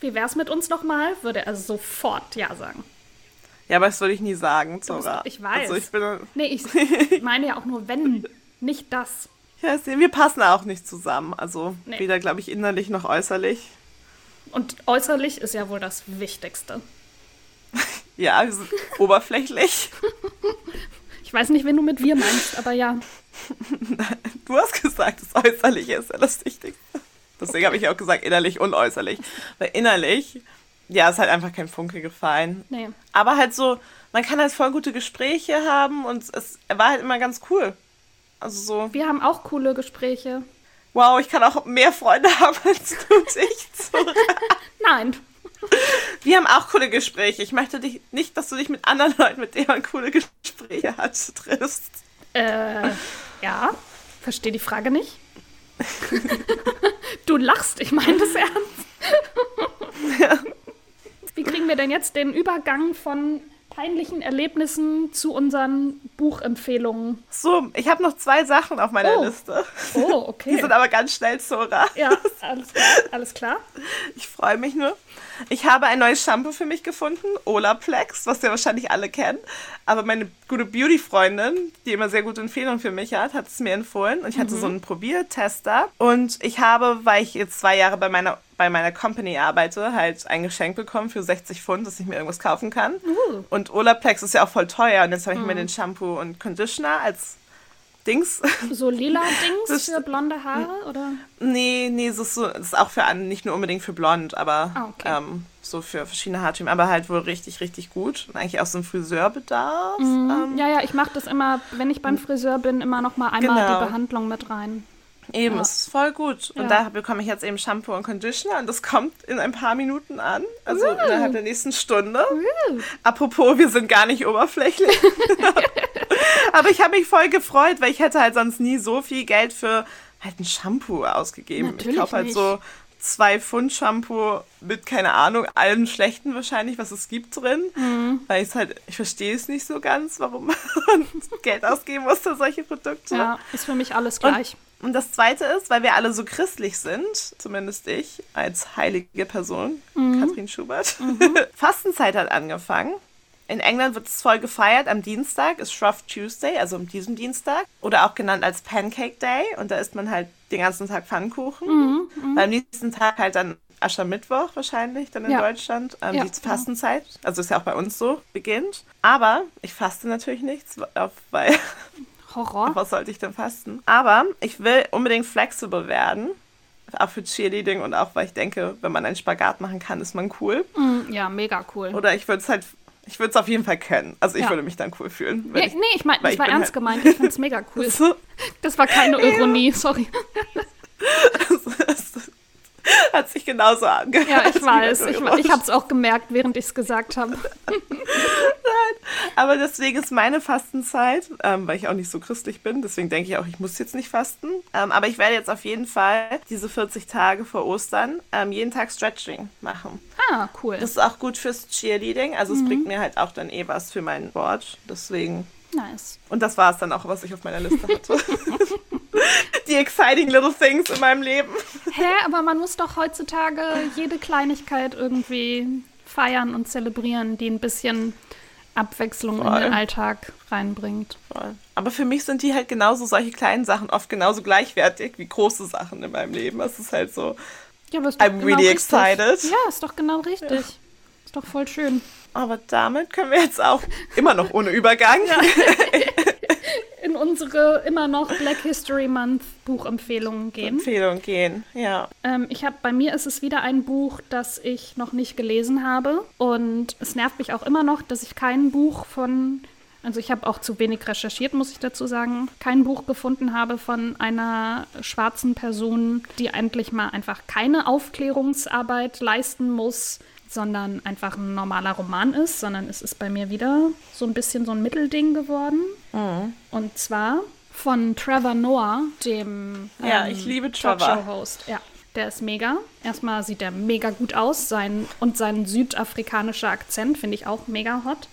wie wär's mit uns nochmal, würde er sofort Ja sagen.
ja, aber das würde ich nie sagen, Zora.
ich weiß.
Also ich bin.
Nee, ich <laughs> meine ja auch nur wenn, nicht das.
Ja, wir passen auch nicht zusammen. Also
Nee.
weder, glaube ich, innerlich noch äußerlich.
Und äußerlich ist ja wohl das Wichtigste. <laughs>
Ja, wir sind oberflächlich. <laughs>
Ich weiß nicht, wen du mit wir meinst, aber ja. <laughs>
Du hast gesagt, das Äußerliche ist ja das Wichtigste. Deswegen habe ich auch gesagt, innerlich und äußerlich. Weil innerlich, ja, ist halt einfach kein Funke gefallen.
Nee.
Aber halt so, man kann halt voll gute Gespräche haben und es war halt immer ganz cool. Also so,
Wir haben auch coole Gespräche.
wow, ich kann auch mehr Freunde <laughs> haben als du und ich. <laughs>
Nein.
Wir haben auch coole Gespräche. Ich möchte dich nicht, dass du dich mit anderen Leuten, mit denen man coole Gespräche hat, triffst.
Äh, ja. Verstehe die Frage nicht. <laughs> du lachst, ich meine das ernst. <laughs> Wie kriegen wir denn jetzt den Übergang von peinlichen Erlebnissen zu unseren Buchempfehlungen?
So, ich habe noch zwei Sachen auf meiner
Oh.
Liste.
Oh,
Die
okay.
sind aber ganz schnell, Zora.
Ja, alles klar. Alles klar.
Ich freue mich nur. Ich habe ein neues Shampoo für mich gefunden, Olaplex, was ja wahrscheinlich alle kennen. Aber meine gute Beauty-Freundin, die immer sehr gute Empfehlungen für mich hat, hat es mir empfohlen. Und ich hatte so einen Probiertester. Und ich habe, weil ich jetzt zwei Jahre bei meiner, bei meiner Company arbeite, halt ein Geschenk bekommen für 60 Pfund, dass ich mir irgendwas kaufen kann.
Uh.
Und Olaplex ist ja auch voll teuer. Und jetzt habe ich mir den Shampoo und Conditioner als Dings
So lila <laughs> Dings
Das-
für blonde Haare, oder?
Nee, nee, es ist, so, es ist auch für an, nicht nur unbedingt für blond, aber
Ah, okay.
ähm, so für verschiedene Haartypen, aber halt wohl richtig, richtig gut. Und eigentlich auch so ein Friseurbedarf.
Mhm.
Ähm,
Ja, ja, ich mache das immer, wenn ich beim Friseur bin, immer noch mal einmal
Genau.
die Behandlung mit rein.
Eben,
Ja.
es ist voll gut. Und
Ja.
da bekomme ich jetzt eben Shampoo und Conditioner und das kommt in ein paar Minuten an. Also
Uh.
innerhalb der nächsten Stunde. Apropos, wir sind gar nicht oberflächlich. <laughs> aber ich habe mich voll gefreut, weil ich hätte halt sonst nie so viel Geld für halt ein Shampoo ausgegeben.
Natürlich
ich kaufe halt
nicht.
so zwei Pfund Shampoo mit, keine Ahnung, allem Schlechten wahrscheinlich, was es gibt drin.
Mhm.
Weil ich halt, ich verstehe es nicht so ganz, warum <laughs> man Geld ausgeben muss für solche Produkte.
Ja, ist für mich alles gleich.
Und das Zweite ist, weil wir alle so christlich sind, zumindest ich als heilige Person, Katrin Schubert, <laughs> Fastenzeit hat angefangen. In England wird es voll gefeiert. Am Dienstag ist Shrove Tuesday, also am diesem Dienstag. Oder auch genannt als Pancake Day. Und da isst man halt den ganzen Tag Pfannkuchen. Beim nächsten Tag halt dann Aschermittwoch wahrscheinlich, dann in
Ja.
Deutschland. Ähm,
Ja.
Die Fastenzeit, also ist ja auch bei uns so, beginnt. Aber ich faste natürlich nichts, weil
Horror.
was sollte ich denn fasten? Aber ich will unbedingt flexibel werden. Auch für Cheerleading und auch, weil ich denke, wenn man einen Spagat machen kann, ist man cool.
Mm, Ja, mega cool.
Oder ich würde es halt, ich würde es auf jeden Fall können. Also ich
Ja.
würde mich dann cool fühlen. Wenn
Nee,
ich,
nee, ich meine, das
ich
war ernst
halt-
gemeint. Ich find's mega <laughs> cool.
so,
Das war keine Ironie, <laughs> sorry.
das <laughs> hat sich genauso angehört.
Ja, ich weiß. Ich, ich habe es auch gemerkt, während ich es gesagt habe.
Aber deswegen ist meine Fastenzeit, ähm, weil ich auch nicht so christlich bin, deswegen denke ich auch, ich muss jetzt nicht fasten. Ähm, aber ich werde jetzt auf jeden Fall diese 40 Tage vor Ostern ähm, jeden Tag Stretching machen.
Ah, cool.
Das ist auch gut fürs Cheerleading. Also
Mhm.
es bringt mir halt auch dann eh was für meinen Sport. Deswegen.
nice.
Und das war es dann auch, was ich auf meiner Liste hatte. <laughs> Die exciting little things in meinem Leben.
Hä, aber man muss doch heutzutage jede Kleinigkeit irgendwie feiern und zelebrieren, die ein bisschen Abwechslung
Voll.
in den Alltag reinbringt.
Voll. Aber für mich sind die halt genauso solche kleinen Sachen oft genauso gleichwertig wie große Sachen in meinem Leben. Es ist halt so,
Ja, aber ist
I'm
genau
really
richtig.
excited.
Ja, ist doch genau richtig. Ist doch voll schön.
aber damit können wir jetzt auch immer noch ohne Übergang. <laughs>
In unsere immer noch Black History Month Buchempfehlungen gehen.
Empfehlung gehen. Ja.
Ähm, ich habe bei mir ist es wieder ein Buch, das ich noch nicht gelesen habe und es nervt mich auch immer noch, dass ich kein Buch von also ich habe auch zu wenig recherchiert, muss ich dazu sagen, kein Buch gefunden habe von einer schwarzen Person, die endlich mal einfach keine Aufklärungsarbeit leisten muss, sondern einfach ein normaler Roman ist, sondern es ist bei mir wieder so ein bisschen so ein Mittelding geworden. Und zwar von Trevor Noah, dem
Ja, ich liebe Trevor.
Talkshow-Host. Ja, der ist mega. Erstmal sieht er mega gut aus sein, und sein südafrikanischer Akzent finde ich auch mega hot.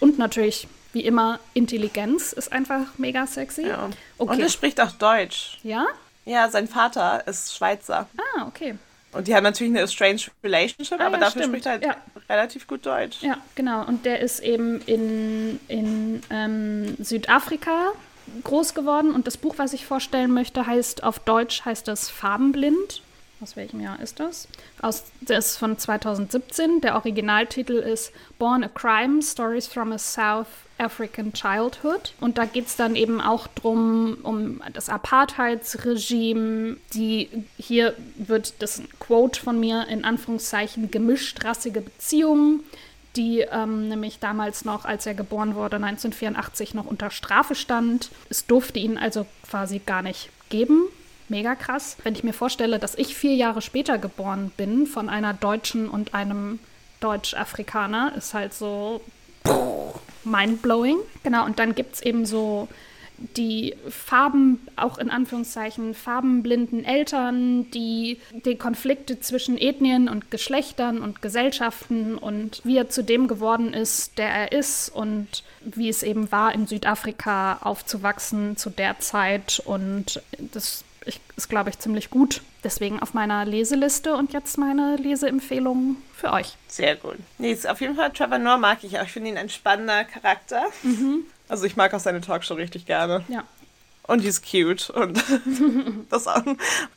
Und natürlich, wie immer, Intelligenz ist einfach mega sexy.
ja. Und
Okay.
er spricht auch Deutsch.
Ja?
Ja, sein Vater ist Schweizer.
Ah, okay.
Und die haben natürlich eine strange relationship,
Ah,
aber
ja,
dafür
stimmt.
spricht er halt
Ja.
relativ gut Deutsch.
Ja, genau. Und der ist eben in, in ähm, Südafrika groß geworden. Und das Buch, was ich vorstellen möchte, heißt auf Deutsch heißt das Farbenblind. Aus welchem Jahr ist das? Aus, das ist von 2017. Der Originaltitel ist Born a Crime: Stories from a South African Childhood. Und da geht es dann eben auch drum um das Apartheidsregime. Die hier wird das Quote von mir in Anführungszeichen gemischtrassige Beziehungen die ähm, nämlich damals noch, als er geboren wurde, 1984 noch unter Strafe stand. Es durfte ihn also quasi gar nicht geben. Mega krass. Wenn ich mir vorstelle, dass ich vier Jahre später geboren bin von einer Deutschen und einem Deutsch-Afrikaner, ist halt so mindblowing. Genau, und dann gibt es eben so die Farben, auch in Anführungszeichen, farbenblinden Eltern, die die Konflikte zwischen Ethnien und Geschlechtern und Gesellschaften und wie er zu dem geworden ist, der er ist und wie es eben war, in Südafrika aufzuwachsen zu der Zeit. Und das ich, ist, glaube ich, ziemlich gut. Deswegen auf meiner Leseliste und jetzt meine Leseempfehlung für euch.
Sehr gut. Nee, ist auf jeden Fall Trevor Noah mag ich auch. Ich finde ihn ein spannender Charakter. Also ich mag auch seine Talkshow richtig gerne.
Ja.
Und die ist cute. Und <laughs> das auch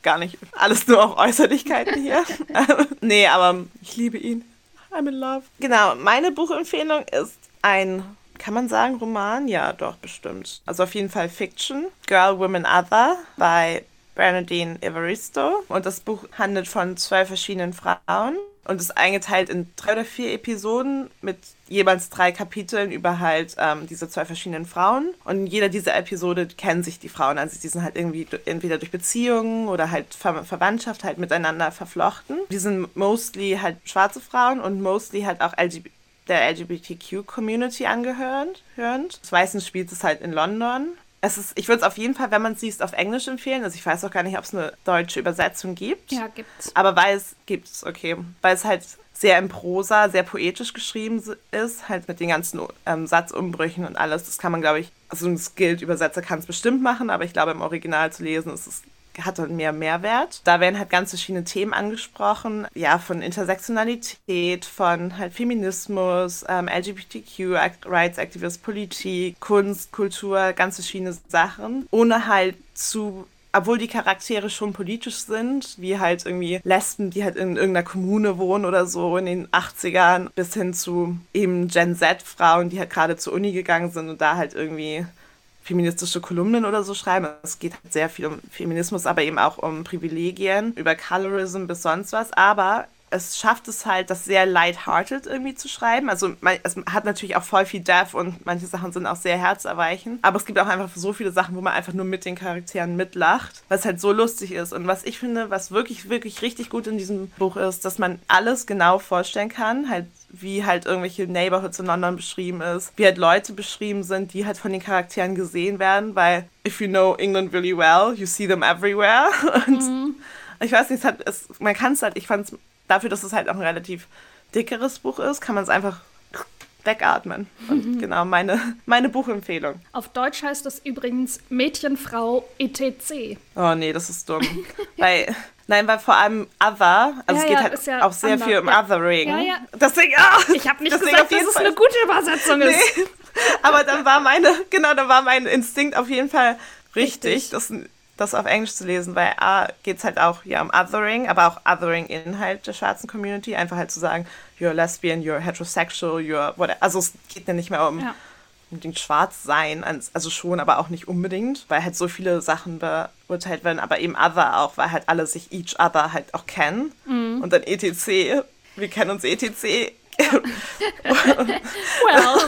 gar nicht alles nur auf Äußerlichkeiten hier. <laughs> nee, aber ich liebe ihn. I'm in love. Genau, meine Buchempfehlung ist ein, kann man sagen, Roman? Ja, doch, bestimmt. Also auf jeden Fall Fiction. Girl, Woman, Other bei Bernadine Evaristo. Und das Buch handelt von zwei verschiedenen Frauen und ist eingeteilt in drei oder vier Episoden mit jeweils drei Kapiteln über halt ähm, diese zwei verschiedenen Frauen. Und in jeder dieser Episode kennen sich die Frauen. Also die sind halt irgendwie entweder durch Beziehungen oder halt Ver Verwandtschaft halt miteinander verflochten. Die sind mostly halt schwarze Frauen und mostly halt auch LGBT der LGBTQ-Community angehörend. Weißen spielt es halt in London. Es ist, ich würde es auf jeden Fall, wenn man es liest, auf Englisch empfehlen. Also ich weiß auch gar nicht, ob es eine deutsche Übersetzung gibt.
Ja, gibt's.
Aber weil es gibt es, okay. Weil es halt sehr in Prosa, sehr poetisch geschrieben ist, halt mit den ganzen ähm, Satzumbrüchen und alles. Das kann man, glaube ich, also ein Skilled-Übersetzer kann es bestimmt machen, aber ich glaube, im Original zu lesen ist es hat dann mehr Mehrwert. Da werden halt ganz verschiedene Themen angesprochen, ja, von Intersektionalität, von halt Feminismus, ähm, LGBTQ, Rights Activists, Politik, Kunst, Kultur, ganz verschiedene Sachen, ohne halt zu obwohl die Charaktere schon politisch sind, wie halt irgendwie Lesben, die halt in irgendeiner Kommune wohnen oder so in den 80ern, bis hin zu eben Gen Z-Frauen, die halt gerade zur Uni gegangen sind und da halt irgendwie feministische Kolumnen oder so schreiben. Es geht halt sehr viel um Feminismus, aber eben auch um Privilegien, über Colorism bis sonst was. Aber es schafft es halt, das sehr lighthearted irgendwie zu schreiben. Also man, es hat natürlich auch voll viel Death und manche Sachen sind auch sehr herzerweichend. Aber es gibt auch einfach so viele Sachen, wo man einfach nur mit den Charakteren mitlacht, was halt so lustig ist. Und was ich finde, was wirklich, wirklich richtig gut in diesem Buch ist, dass man alles genau vorstellen kann. Halt wie halt irgendwelche Neighborhoods in London beschrieben ist, wie halt Leute beschrieben sind, die halt von den Charakteren gesehen werden, weil if you know England really well, you see them everywhere. <laughs> Und ich weiß nicht, es hat, es, man kann es halt, ich fand es dafür, dass es halt auch ein relativ dickeres Buch ist, kann man es einfach wegatmen. Und genau meine, meine Buchempfehlung.
Auf Deutsch heißt es übrigens Mädchenfrau ETC.
Oh nee, das ist dumm. <laughs> weil, nein, weil vor allem Other, also
Ja,
es geht
ja,
halt
ist ja
auch sehr
ander,
viel um. Othering.
Ja, ja.
Deswegen, ah,
Ich habe nicht gesagt, dass es eine gute Übersetzung ist.
Nee. <laughs> Aber dann war meine, genau, dann war mein Instinkt auf jeden Fall richtig,
Richtig.
das, das auf Englisch zu lesen, weil A geht es halt auch ja um Othering, aber auch Othering innerhalb der schwarzen Community. Einfach halt zu sagen, you're lesbian, you're heterosexual, you're whatever. Also es geht ja nicht mehr um
Ja.
unbedingt schwarz sein, also schon, aber auch nicht unbedingt, weil halt so viele Sachen beurteilt werden, aber eben Other auch, weil halt alle sich each other halt auch kennen.
Mhm.
Und dann ETC, wir kennen uns ETC.
Well,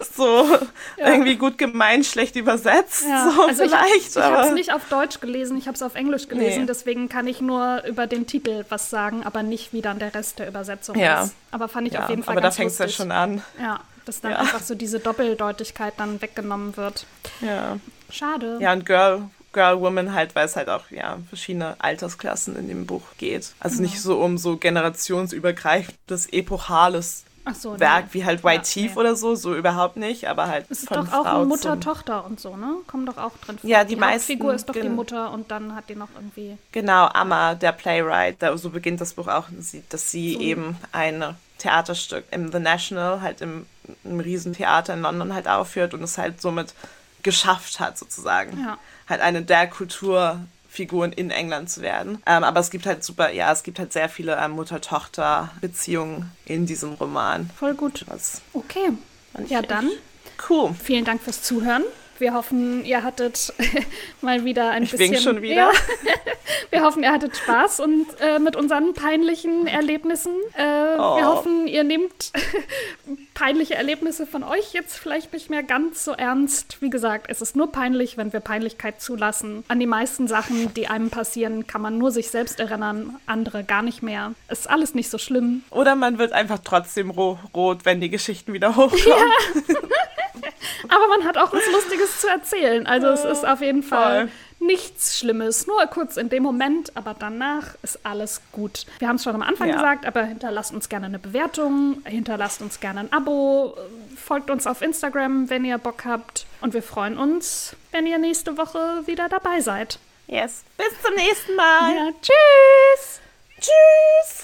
<laughs>
so irgendwie gut gemeint, schlecht übersetzt,
ja.
so
also ich,
vielleicht,
ich habe
aber
es nicht auf Deutsch gelesen, ich habe es auf Englisch gelesen,
Nee.
deswegen kann ich nur über den Titel was sagen, aber nicht, wie dann der Rest der Übersetzung
Ja.
ist. Aber fand ich
ja,
auf jeden Fall
aber da
ganz
fängt es ja schon an.
Ja, dass dann
Ja.
einfach so diese Doppeldeutigkeit dann weggenommen wird.
Ja,
Schade.
ja und Girl, Girl, Woman halt, weil es halt auch ja verschiedene Altersklassen in dem Buch geht. Also nicht so um so generationsübergreifendes, epochales
so,
Werk
nee.
wie halt White
Ja,
Teeth
nee.
oder so, so überhaupt nicht, aber halt
Es ist
von
doch auch
Frau
ein Mutter, Tochter und so, ne? Kommen doch auch drin vor.
Ja, die
die
meisten,
Hauptfigur ist doch die
gen-
Mutter und dann hat die noch irgendwie.
Genau, Amma, der Playwright, da, so beginnt das Buch auch, dass sie
So.
eben ein Theaterstück im The National, halt im, im Riesentheater in London halt aufführt und es halt somit geschafft hat, sozusagen.
Ja.
Halt eine der Kulturfiguren in England zu werden. Ähm, aber es gibt halt super, ja, es gibt halt sehr viele ähm, Mutter-Tochter-Beziehungen in diesem Roman.
Voll gut.
Das
Okay. Ja, dann
Cool.
vielen Dank fürs Zuhören. Wir hoffen, ihr hattet <laughs> mal wieder ein
Ich
bisschen.
wink schon wieder.
Ja. <laughs> Wir hoffen, ihr hattet Spaß und äh, mit unseren peinlichen Erlebnissen. Äh,
Oh.
Wir hoffen, ihr nehmt <laughs> peinliche Erlebnisse von euch jetzt vielleicht nicht mehr ganz so ernst. Wie gesagt, es ist nur peinlich, wenn wir Peinlichkeit zulassen. An die meisten Sachen, die einem passieren, kann man nur sich selbst erinnern, andere gar nicht mehr. Ist alles nicht so schlimm.
Oder man wird einfach trotzdem ro rot, wenn die Geschichten wieder hochkommen.
Aber man hat auch was Lustiges zu erzählen. Also es ist auf jeden Fall
voll.
nichts Schlimmes. Nur kurz in dem Moment, aber danach ist alles gut. Wir haben es schon am Anfang
Ja.
gesagt, aber hinterlasst uns gerne eine Bewertung, hinterlasst uns gerne ein Abo, folgt uns auf Instagram, wenn ihr Bock habt. Und wir freuen uns, wenn ihr nächste Woche wieder dabei seid.
Yes. Bis zum nächsten Mal.
Ja, tschüss!
Tschüss.